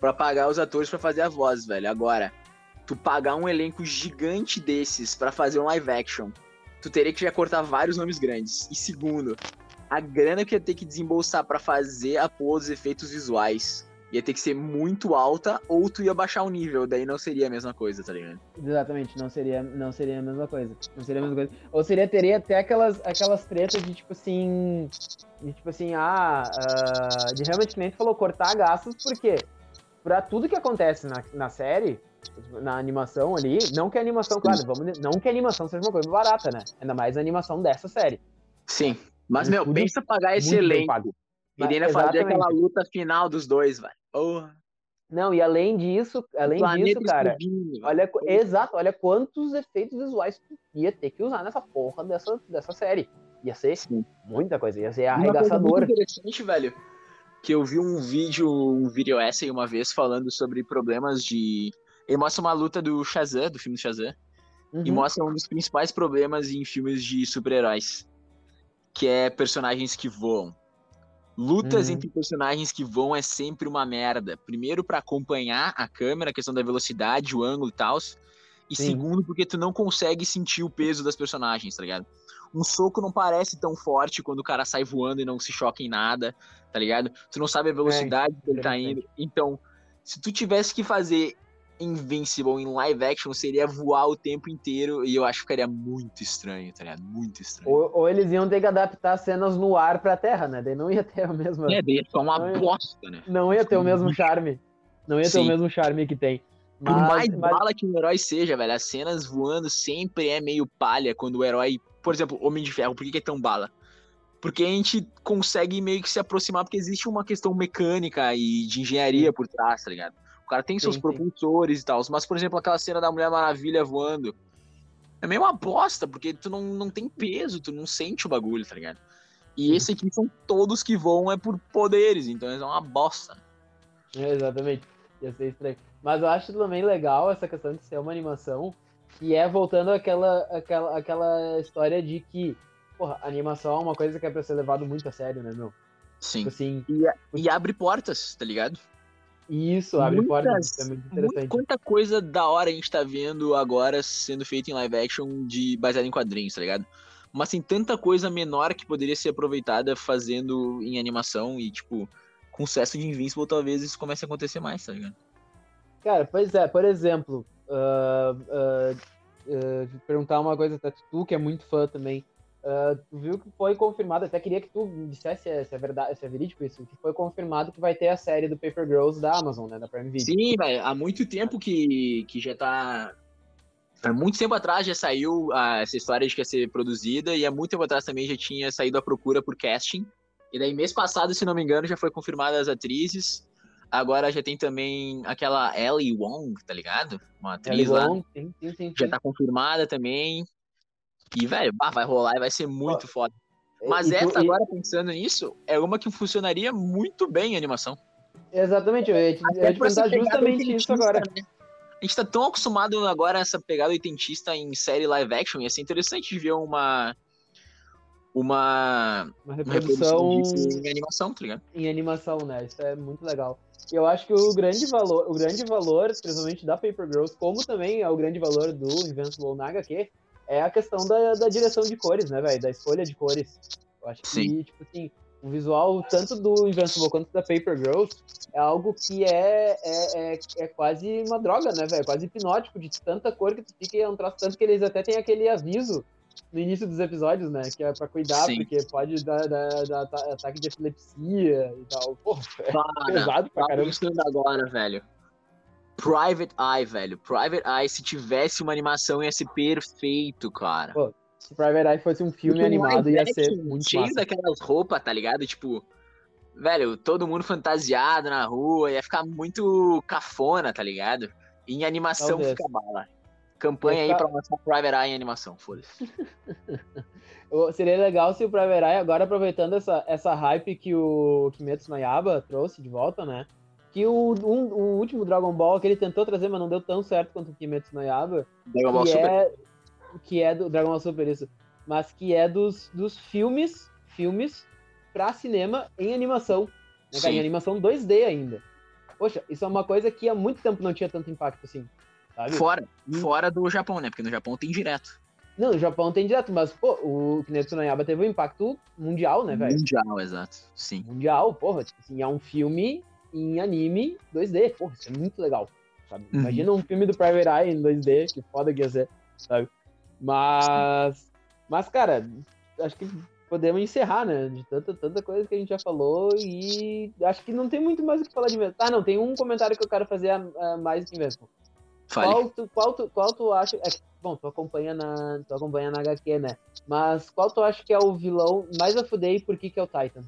pra pagar os atores pra fazer a voz, velho. Agora, tu pagar um elenco gigante desses pra fazer um live action, tu teria que já cortar vários nomes grandes. E segundo, a grana que ia ter que desembolsar para fazer a pôr os efeitos visuais ia ter que ser muito alta ou tu ia baixar o nível, daí não seria a mesma coisa, tá ligado? Exatamente, não seria, não seria a mesma coisa. Não seria a mesma coisa. Ou seria, teria até aquelas, aquelas tretas de tipo assim. De tipo assim, ah. Uh, de realmente nem tu falou, cortar gastos, porque pra tudo que acontece na, na série, na animação ali, não que a animação, claro, vamos, não que a animação seja uma coisa barata, né? Ainda mais a animação dessa série. Sim. Mas, meu, pensa pagar esse elenco. E ainda fazer aquela luta final dos dois, velho. Não, e além disso, além disso, cara, olha, exato, olha quantos efeitos visuais tu ia ter que usar nessa porra dessa, dessa série. Ia ser Sim. muita coisa, ia ser arregaçador. Uma interessante, velho, que eu vi um vídeo, um vídeo essay uma vez falando sobre problemas de... Ele mostra uma luta do Shazam, do filme do Shazam, uhum. e mostra um dos principais problemas em filmes de super-heróis, que é personagens que voam. Lutas uhum. entre personagens que vão é sempre uma merda. Primeiro, para acompanhar a câmera, a questão da velocidade, o ângulo e tal. E Sim. segundo, porque tu não consegue sentir o peso das personagens, tá ligado? Um soco não parece tão forte quando o cara sai voando e não se choca em nada, tá ligado? Tu não sabe a velocidade é, que ele tá indo. Então, se tu tivesse que fazer Invincible em live action seria voar o tempo inteiro e eu acho que ficaria muito estranho, tá ligado? Muito estranho. Ou, ou eles iam ter que adaptar cenas no ar pra terra, né? Daí não ia ter a mesma. É, daí ficar uma não bosta, né? Não ia ter o mesmo charme. Não ia Sim. ter o mesmo charme que tem. Mas, Por mais mas... bala que o herói seja, velho, as cenas voando sempre é meio palha quando o herói. Por exemplo, Homem de Ferro, por que, que é tão bala? Porque a gente consegue meio que se aproximar, porque existe uma questão mecânica e de engenharia por trás, tá ligado? Cara tem seus sim, propulsores sim. e tal. Mas, por exemplo, aquela cena da Mulher Maravilha voando. É meio uma bosta, porque tu não, não tem peso, tu não sente o bagulho, tá ligado? E esse aqui são todos que voam é por poderes, então é uma bosta. É, exatamente. Ia ser estranho. Mas eu acho também legal essa questão de ser uma animação. E é voltando àquela, àquela, àquela história de que, porra, animação é uma coisa que é pra ser levado muito a sério, né, meu? Sim. Tipo assim, e, e abre portas, tá ligado? Isso, abre Muitas- portas, é muito interessante. Quanta coisa da hora a gente tá vendo agora sendo feita em live action de baseado em quadrinhos, tá ligado? Mas tem tanta coisa menor que poderia ser aproveitada fazendo em animação e, tipo, com o sucesso de Invincible, talvez isso comece a acontecer mais, tá ligado? Cara, pois é, por exemplo, ah, ah, vou perguntar uma coisa, até tu que é muito fã também. Ah, tu viu que foi confirmado, até queria que tu me dissesse se é, se é verdade, se é verídico isso, que foi confirmado que vai ter a série do Paper Girls da Amazon, né, da Prime Video. Sim, velho, há muito tempo que, que já tá. Há muito tempo atrás já saiu ah, essa história de que ia ser produzida, e há muito tempo atrás também já tinha saído a procura por casting. E daí, mês passado, se não me engano, já foi confirmada as atrizes. Agora já tem também aquela Ellie Wong, tá ligado? Uma atriz Ellie lá. Wong, sim, sim, sim, Já tá confirmada também. E, velho, bah, vai rolar e vai ser muito foda. Mas E essa, e- agora, pensando nisso, é uma que funcionaria muito bem em animação. Exatamente, eu ia te, eu ia te perguntar justamente isso agora. né? A gente tá tão acostumado agora a essa pegada oitentista em série live action, ia ser interessante ver uma. Uma, Uma uma reprodução reprodução disso em animação, tá ligado? em animação, né? Isso é muito legal. E eu acho que o grande valor, o grande valor, principalmente da Paper Girls, como também é o grande valor do Invincible na HQ, é a questão da, da direção de cores, né, velho? Da escolha de cores. Eu acho que, Sim. tipo assim, o visual tanto do Invincible quanto da Paper Girls é algo que é, é, é, é quase uma droga, né, velho? Quase hipnótico de tanta cor que tu fica e é um troço tanto que eles até têm aquele aviso no início dos episódios, né? Que é pra cuidar, Sim. porque pode dar, dar- dar ata- ataque de epilepsia e tal. Porra, é Cara, pesado pra caramba. agora, velho. Private Eye, velho. Private Eye, se tivesse uma animação, ia ser perfeito, cara. Pô, Se Private Eye fosse um filme animado, ia ser muito cheio massa. daquelas roupas, tá ligado? Tipo, velho, todo mundo fantasiado na rua, ia ficar muito cafona, tá ligado? Em animação Talvez. fica bala. Campanha Ia aí ficar- pra lançar Private Eye em animação, foda-se. Seria legal se o Private Eye, agora aproveitando essa, essa hype que o Kimetsu no Yaiba trouxe de volta, né? Que o, um- o último Dragon Ball que ele tentou trazer, mas não deu tão certo quanto o Kimetsu no Yaiba, Dragon Ball que Super. é, que é do Dragon Ball Super, isso. Mas que é dos, dos filmes, filmes pra cinema em animação. Né, cara? Em animação 2D ainda. Poxa, isso é uma coisa que há muito tempo não tinha tanto impacto assim. Sabe? Fora, fora do Japão, né? Porque no Japão tem direto. Não, no Japão tem direto, mas, pô, o Kimetsu no Yaiba teve um impacto mundial, né, velho? Mundial, exato. Sim. Mundial, porra, tipo assim, é um filme em anime 2D, porra, isso é muito legal, sabe? Uhum. Imagina um filme do Private Eye em 2D, que foda que ia ser, sabe? Mas, mas, cara, acho que podemos encerrar, né, de tanta, tanta coisa que a gente já falou e acho que não tem muito mais o que falar de Invincible. Ah, não, tem um comentário que eu quero fazer a, a mais que Invincible. Fale. Qual tu, qual, tu, qual tu acha. É, bom, tu acompanha, na, tu acompanha na HQ, né? Mas qual tu acha que é o vilão mais a fuder e por que, que é o Titan?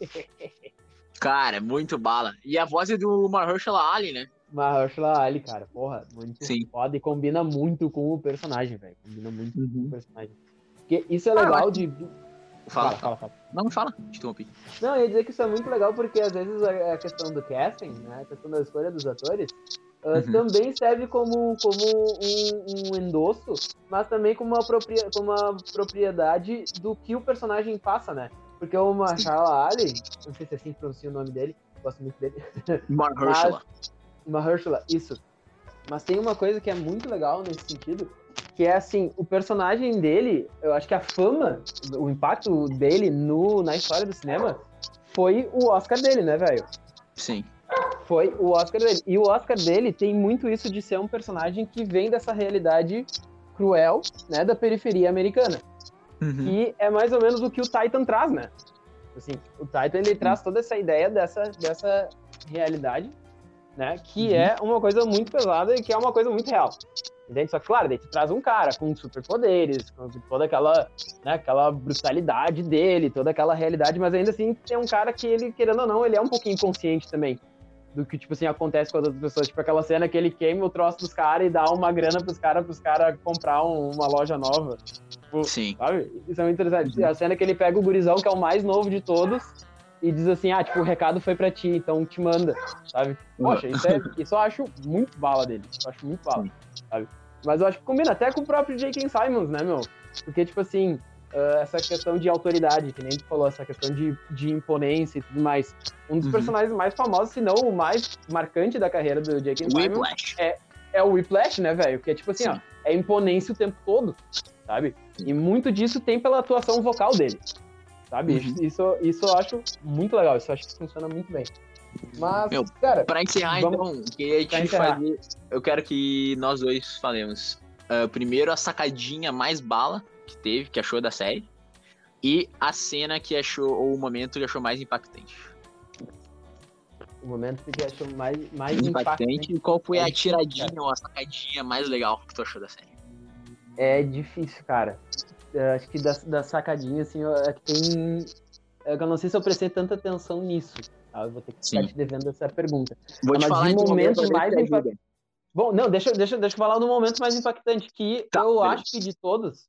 Cara, muito bala. E a voz é do Mahershala Ali, né? Mahershala Ali, cara, porra, muito Sim. foda e combina muito com o personagem, velho. Combina muito com Uhum. o personagem. Porque isso é Ah, legal acho de. Fala, fala, fala, fala. Não, fala. Te interrompi. Não, eu ia dizer que isso é muito legal porque às vezes a, a questão do casting, né, a questão da escolha dos atores, ah, Uhum. também serve como, como um, um endosso, mas também como uma, propria, como uma propriedade do que o personagem passa, né? Porque o Mahershala Ali, não sei se é assim que pronuncia o nome dele, gosto muito dele, Mahershala. Mahershala, isso. Mas tem uma coisa que é muito legal nesse sentido, que é assim, o personagem dele, eu acho que a fama, o impacto dele no, na história do cinema foi o Oscar dele, né, velho? Sim. Foi o Oscar dele. E o Oscar dele tem muito isso de ser um personagem que vem dessa realidade cruel, né, da periferia americana. Uhum. E é mais ou menos o que o Titan traz, né? Assim, o Titan ele traz toda essa ideia dessa, dessa realidade, né? Que Uhum. é uma coisa muito pesada e que é uma coisa muito real. Entende? Só que, claro, daí tu traz um cara com superpoderes, com toda aquela, né, aquela brutalidade dele, toda aquela realidade, mas ainda assim tem um cara que ele, querendo ou não, ele é um pouquinho inconsciente também. Do que, tipo assim, acontece com as outras pessoas. Tipo aquela cena que ele queima o troço dos caras e dá uma grana pros caras, pros caras comprar um- uma loja nova. Tipo, Sim. Sabe? Isso é muito interessante. A cena que ele pega o gurizão, que é o mais novo de todos, e diz assim, ah, tipo, o recado foi pra ti, então te manda, sabe? Poxa, isso, é, isso eu acho muito bala dele. Eu acho muito bala, sabe? Mas eu acho que combina até com o próprio J.K. Simons, né, meu? Porque, tipo assim, uh, essa questão de autoridade, que nem tu falou, essa questão de, de imponência e tudo mais. Um dos uhum. personagens mais famosos, se não o mais marcante da carreira do Jake Simon é, é o Whiplash, né, velho? Que é tipo assim, Sim. ó, é imponência o tempo todo, sabe? E muito disso tem pela atuação vocal dele, sabe? Uhum. Isso, isso eu acho muito legal, isso eu acho que funciona muito bem. Mas, Meu, cara. Pra encerrar, vamos... então, queria te fazer. Eu quero que nós dois falemos. Uh, primeiro, a sacadinha mais bala que teve, que achou da série. E a cena que achou, ou o momento que achou mais impactante. O momento que achou mais, mais impactante. impactante. E qual foi é a tiradinha ou a sacadinha mais legal que tu achou da série? É difícil, cara. Eu acho que da, da sacadinha, assim, é que tem. É eu não sei se eu prestei tanta atenção nisso. Tá? Eu vou ter que ficar Sim. te devendo essa pergunta. Vou te Mas falar de momento mais impactante. Bom, não, deixa, deixa, deixa eu falar do momento mais impactante, que tá, eu beleza. acho que de todos,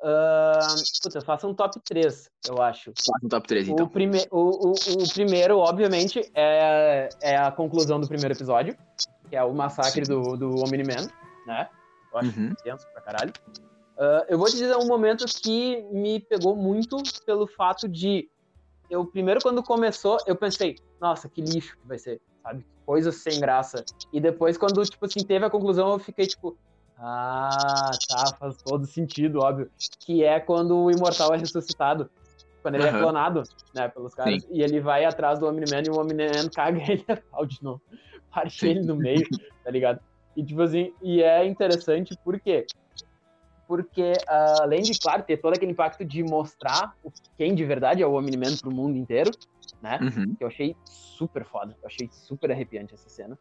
Uh, puta, faça um top 3, eu acho. Faça um top 3, então. O, prime o, o, o, primeiro, obviamente, é, é a conclusão do primeiro episódio, que é o massacre do, do Omni-Man, né? Eu acho uhum. tenso pra caralho. Uh, eu vou te dizer um momento que me pegou muito pelo fato de. Eu, primeiro, quando começou, eu pensei, nossa, que lixo que vai ser, sabe? Coisa sem graça. E depois, quando, tipo assim, teve a conclusão, eu fiquei tipo, ah, tá, faz todo sentido, óbvio. Que é quando o Imortal é ressuscitado. Quando ele uhum. é clonado, né, pelos caras. Sim. E ele vai atrás do Omni-Man e o Omni-Man caga ele a pau de novo. Parte ele no meio, tá ligado? E tipo assim, e é interessante por quê? Porque uh, além de, claro, ter todo aquele impacto de mostrar quem de verdade é o Omni-Man pro mundo inteiro, né? Uhum. Que eu achei super foda. Eu achei super arrepiante essa cena,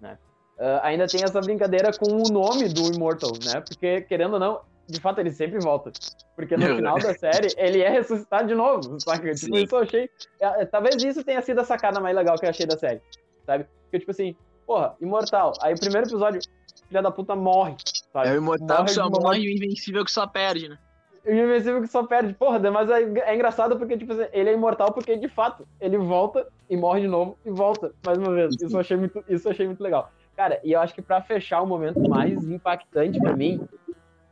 né? Uh, ainda tem essa brincadeira com o nome do Immortal, né? Porque, querendo ou não, de fato ele sempre volta. Porque no final da série ele é ressuscitado de novo, saca? Tipo, isso eu achei. É, é, talvez isso tenha sido a sacada mais legal que eu achei da série, sabe? Porque, tipo assim, porra, imortal. Aí o primeiro episódio, filha da puta morre. Sabe? É o imortal morre que só morre e o invencível que só perde, né? O Invencível que só perde. Porra, mas é, é, engraçado porque, tipo assim, ele é imortal porque, de fato, ele volta e morre de novo e volta mais uma vez. Isso eu achei muito, isso eu achei muito legal. Cara, e eu acho que para fechar o momento mais impactante para mim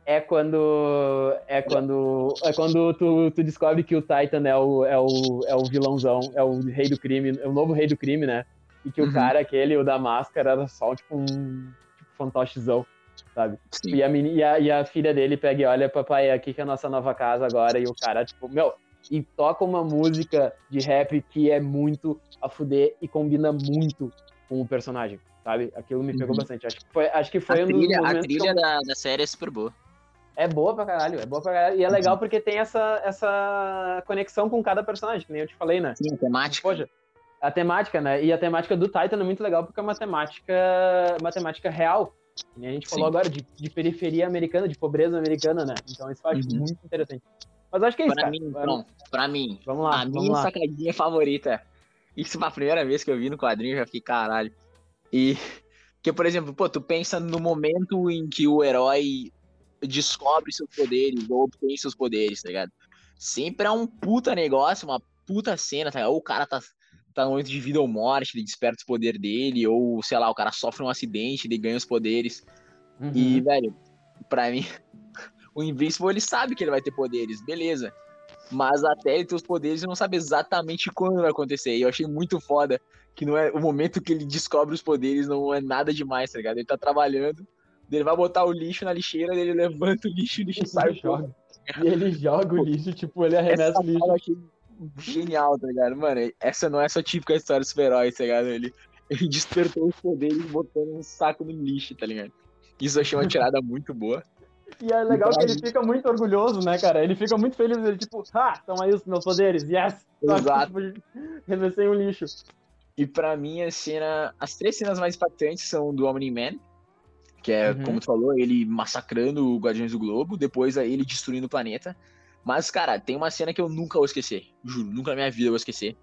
é quando é quando é quando tu, tu descobre que o Titan é o, é o é o vilãozão, é o rei do crime, é o novo rei do crime, né? E que uhum. o cara aquele, o da máscara, era só tipo um tipo, fantochezão, sabe? E a, e, a, e a filha dele pega e olha, papai, aqui que é a nossa nova casa agora, e o cara, tipo, meu, e toca uma música de rap que é muito a fuder e combina muito com o personagem sabe? Aquilo me pegou uhum. bastante. Acho que foi, acho que foi a um trilha, A trilha eu... da, da série é super boa. É boa pra caralho, é boa pra caralho. E é legal uhum. porque tem essa, essa conexão com cada personagem, que nem eu te falei, né? Sim, temática. Poxa, a temática, né? E a temática do Titan é muito legal porque é uma temática, uma temática real. Nem a gente falou Sim. agora, de, de periferia americana, de pobreza americana, né? Então isso eu acho uhum. muito interessante. Mas acho que é isso, pra cara. Mim, então, pra mim, vamos lá, a vamos minha lá. sacadinha favorita. Isso foi a primeira vez que eu vi no quadrinho, já fiquei caralho. E que, por exemplo, pô, tu pensa no momento em que o herói descobre seus poderes ou obtém seus poderes, tá ligado? Sempre é um puta negócio, uma puta cena, tá ligado? Ou o cara tá, tá no momento de vida ou morte, ele desperta os poderes dele, ou, sei lá, o cara sofre um acidente, ele ganha os poderes. Uhum. E, velho, pra mim, o Invincible, ele sabe que ele vai ter poderes, beleza. Mas até ele ter os poderes, ele não sabe exatamente quando vai acontecer. E eu achei muito foda que não é o momento que ele descobre os poderes não é nada demais, tá ligado? Ele tá trabalhando, ele vai botar o lixo na lixeira, ele levanta o lixo, o lixo sai joga. E ele joga o lixo, tipo, ele arremessa essa o lixo. Genial, tá ligado? Mano, essa não é só típica história dos super-heróis, tá ligado? Ele, ele despertou os poderes botando um saco no lixo, tá ligado? Isso eu achei uma tirada muito boa. E é legal que ele fica muito orgulhoso, né, cara? Ele fica muito feliz, ele tipo, ah, estão aí os meus poderes, yes! Exato. Tipo, remessei um lixo. E para mim, a cena, as três cenas mais impactantes são do Omni-Man, que é, uhum. como tu falou, ele massacrando o Guardiões do Globo, depois ele destruindo o planeta. Mas, cara, tem uma cena que eu nunca vou esquecer, juro, nunca na minha vida eu vou esquecer,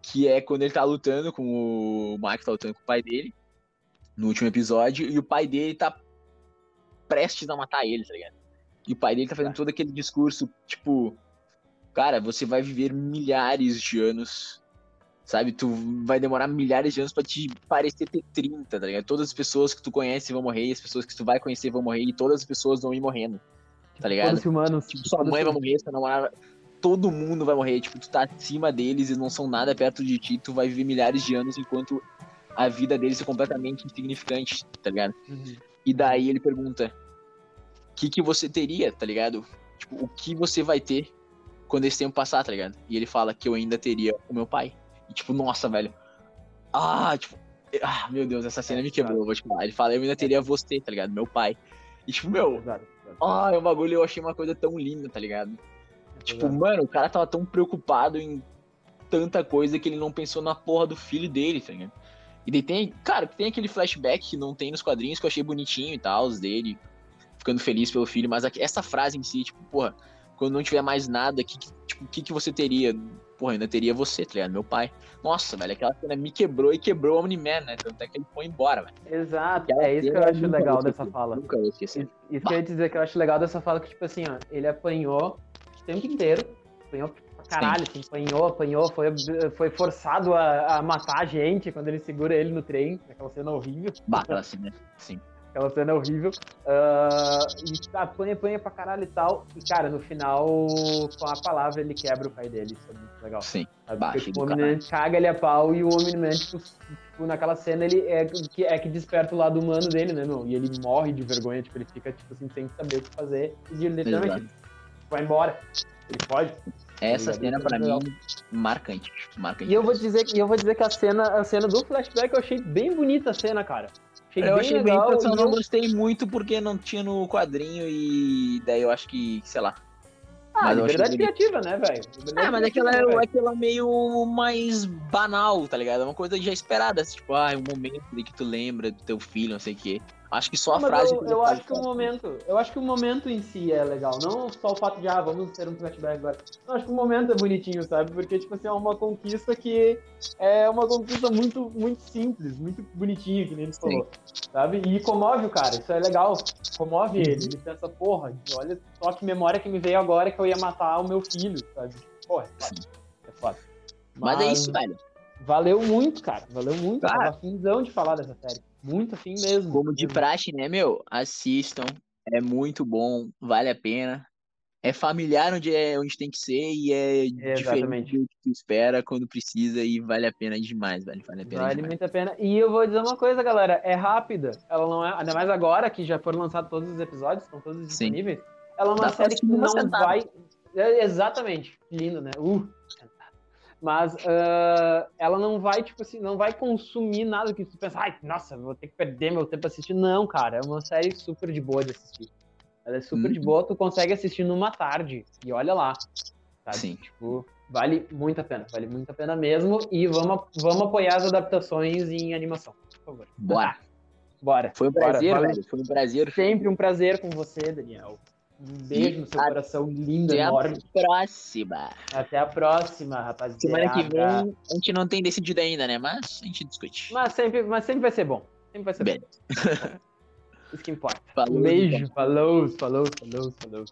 que é quando ele tá lutando com o Mike, tá lutando com o pai dele, no último episódio, e o pai dele tá prestes a matar ele, tá ligado? E o pai dele tá fazendo tá. todo aquele discurso, tipo, cara, você vai viver milhares de anos, sabe? Tu vai demorar milhares de anos para te parecer ter 30, tá ligado? Todas as pessoas que tu conhece vão morrer, as pessoas que tu vai conhecer vão morrer, e todas as pessoas vão ir morrendo. Tá ligado? Todos humanos. Tipo, sua mãe vai morrer, sua namorada. Todo mundo vai morrer. Tipo, tu tá acima deles e não são nada perto de ti. Tu vai viver milhares de anos enquanto a vida deles é completamente insignificante, tá ligado? Uhum. E daí ele pergunta: o que, que você teria, tá ligado? Tipo, o que você vai ter quando esse tempo passar, tá ligado? E ele fala que eu ainda teria o meu pai. E tipo, nossa, velho. Ah, tipo. Ah, meu Deus, essa cena me quebrou, vou te falar. Ele fala, eu ainda teria você, tá ligado? Meu pai. E tipo, meu. Ah, é um bagulho, eu achei uma coisa tão linda, tá ligado? Tipo, Exato. mano, o cara tava tão preocupado em tanta coisa que ele não pensou na porra do filho dele, tá ligado? E daí tem, cara, tem aquele flashback que não tem nos quadrinhos que eu achei bonitinho e tal, os dele ficando feliz pelo filho, mas essa frase em si, tipo, porra, quando não tiver mais nada, que- tipo, o que, que você teria? Porra, ainda teria você, tá ligado? Meu pai. Nossa, velho, aquela cena me quebrou e quebrou o Omni-Man, né? Tanto é que ele foi embora, velho. Exato, Aquela é isso que eu acho legal dessa esquecer, fala. Nunca vou esquecer. Isso, isso que eu ia dizer que eu acho legal dessa fala, que, tipo assim, ó, ele apanhou o tempo inteiro, apanhou pra caralho, assim, apanhou, apanhou, foi, foi forçado a, a matar a gente quando ele segura ele no trem, aquela cena horrível, Bah, aquela cena, sim. Aquela cena horrível, ah, e apanha, apanha pra caralho e tal, e cara, no final, com a palavra, ele quebra o pai dele, isso é muito legal. Sim. Sabe? Tipo, o do Omni-Man caga ele a pau e o Omni-Man, tipo, tipo, naquela cena, ele é que, é que desperta o lado humano dele, né, meu? E ele morre de vergonha, tipo, ele fica, tipo assim, sem saber o que fazer. E ele literalmente vai embora. Ele pode. Essa Tá cena, pra Legal. mim, marcante. Marcante. E eu vou dizer que, eu vou dizer que a cena, a cena do flashback eu achei bem bonita a cena, cara. Achei Eu bem achei bem, legal. eu só e não eu- gostei muito porque não tinha no quadrinho e daí eu acho que, sei lá. Ah, mas eu liberdade criativa, né, velho? Ah, mas aquela né, é aquela meio mais banal, tá ligado? É uma coisa já esperada, tipo, ah, é um momento de que tu lembra do teu filho, não sei o quê. Acho que só a Não, mas frase eu, eu acho que o momento, eu acho que o momento em si é legal, não só o fato de ah, vamos ter um flashback agora. Eu acho que o momento é bonitinho, sabe? Porque tipo assim, é uma conquista que é uma conquista muito muito simples, muito bonitinha, que nem ele falou, sabe? E comove o cara, isso é legal, comove ele. Ele pensa, porra, olha só que memória que me veio agora que eu ia matar o meu filho, sabe? Porra, é foda. É foda. Mas, é isso, velho. Valeu muito, cara. Valeu muito. Cara. tava de falar dessa série. Muito afim mesmo. Como de praxe, né, meu? Assistam. É muito bom, vale a pena. É familiar onde, é, onde tem que ser e é diferente Exatamente. do que tu espera quando precisa e vale a pena demais, velho. Vale a pena Vale demais. muito a pena. E eu vou dizer uma coisa, galera. É rápida. Ela não é. Ainda mais agora que já foram lançados todos os episódios, estão todos Sim. disponíveis. Ela é uma Dá série que não sentada. vai. É, exatamente. Lindo, né? Uh, mas ah, ela não vai, tipo assim, não vai consumir nada que tu pensa, ai, nossa, vou ter que perder meu tempo assistindo. Não, cara, é uma série super de boa de assistir. Ela é super de Uhum. boa, tu consegue assistir numa tarde. E olha lá. Sabe? Sim. Tipo, vale muito a pena, vale muito a pena mesmo. E vamos, vamos apoiar as adaptações em animação, por favor. Bora. Bora. Foi um Bora, prazer, velho. Foi um prazer. Sempre um prazer com você, Daniel. Um beijo no seu a- coração lindo, Até a enorme. próxima. Até a próxima, rapaziada. Semana que vem a gente não tem decidido ainda, né? Mas a gente discute. Mas sempre, mas sempre vai ser bom. Sempre vai ser Bem. bom. Isso que importa. Falou, um beijo. Falou, falou, falou, falou.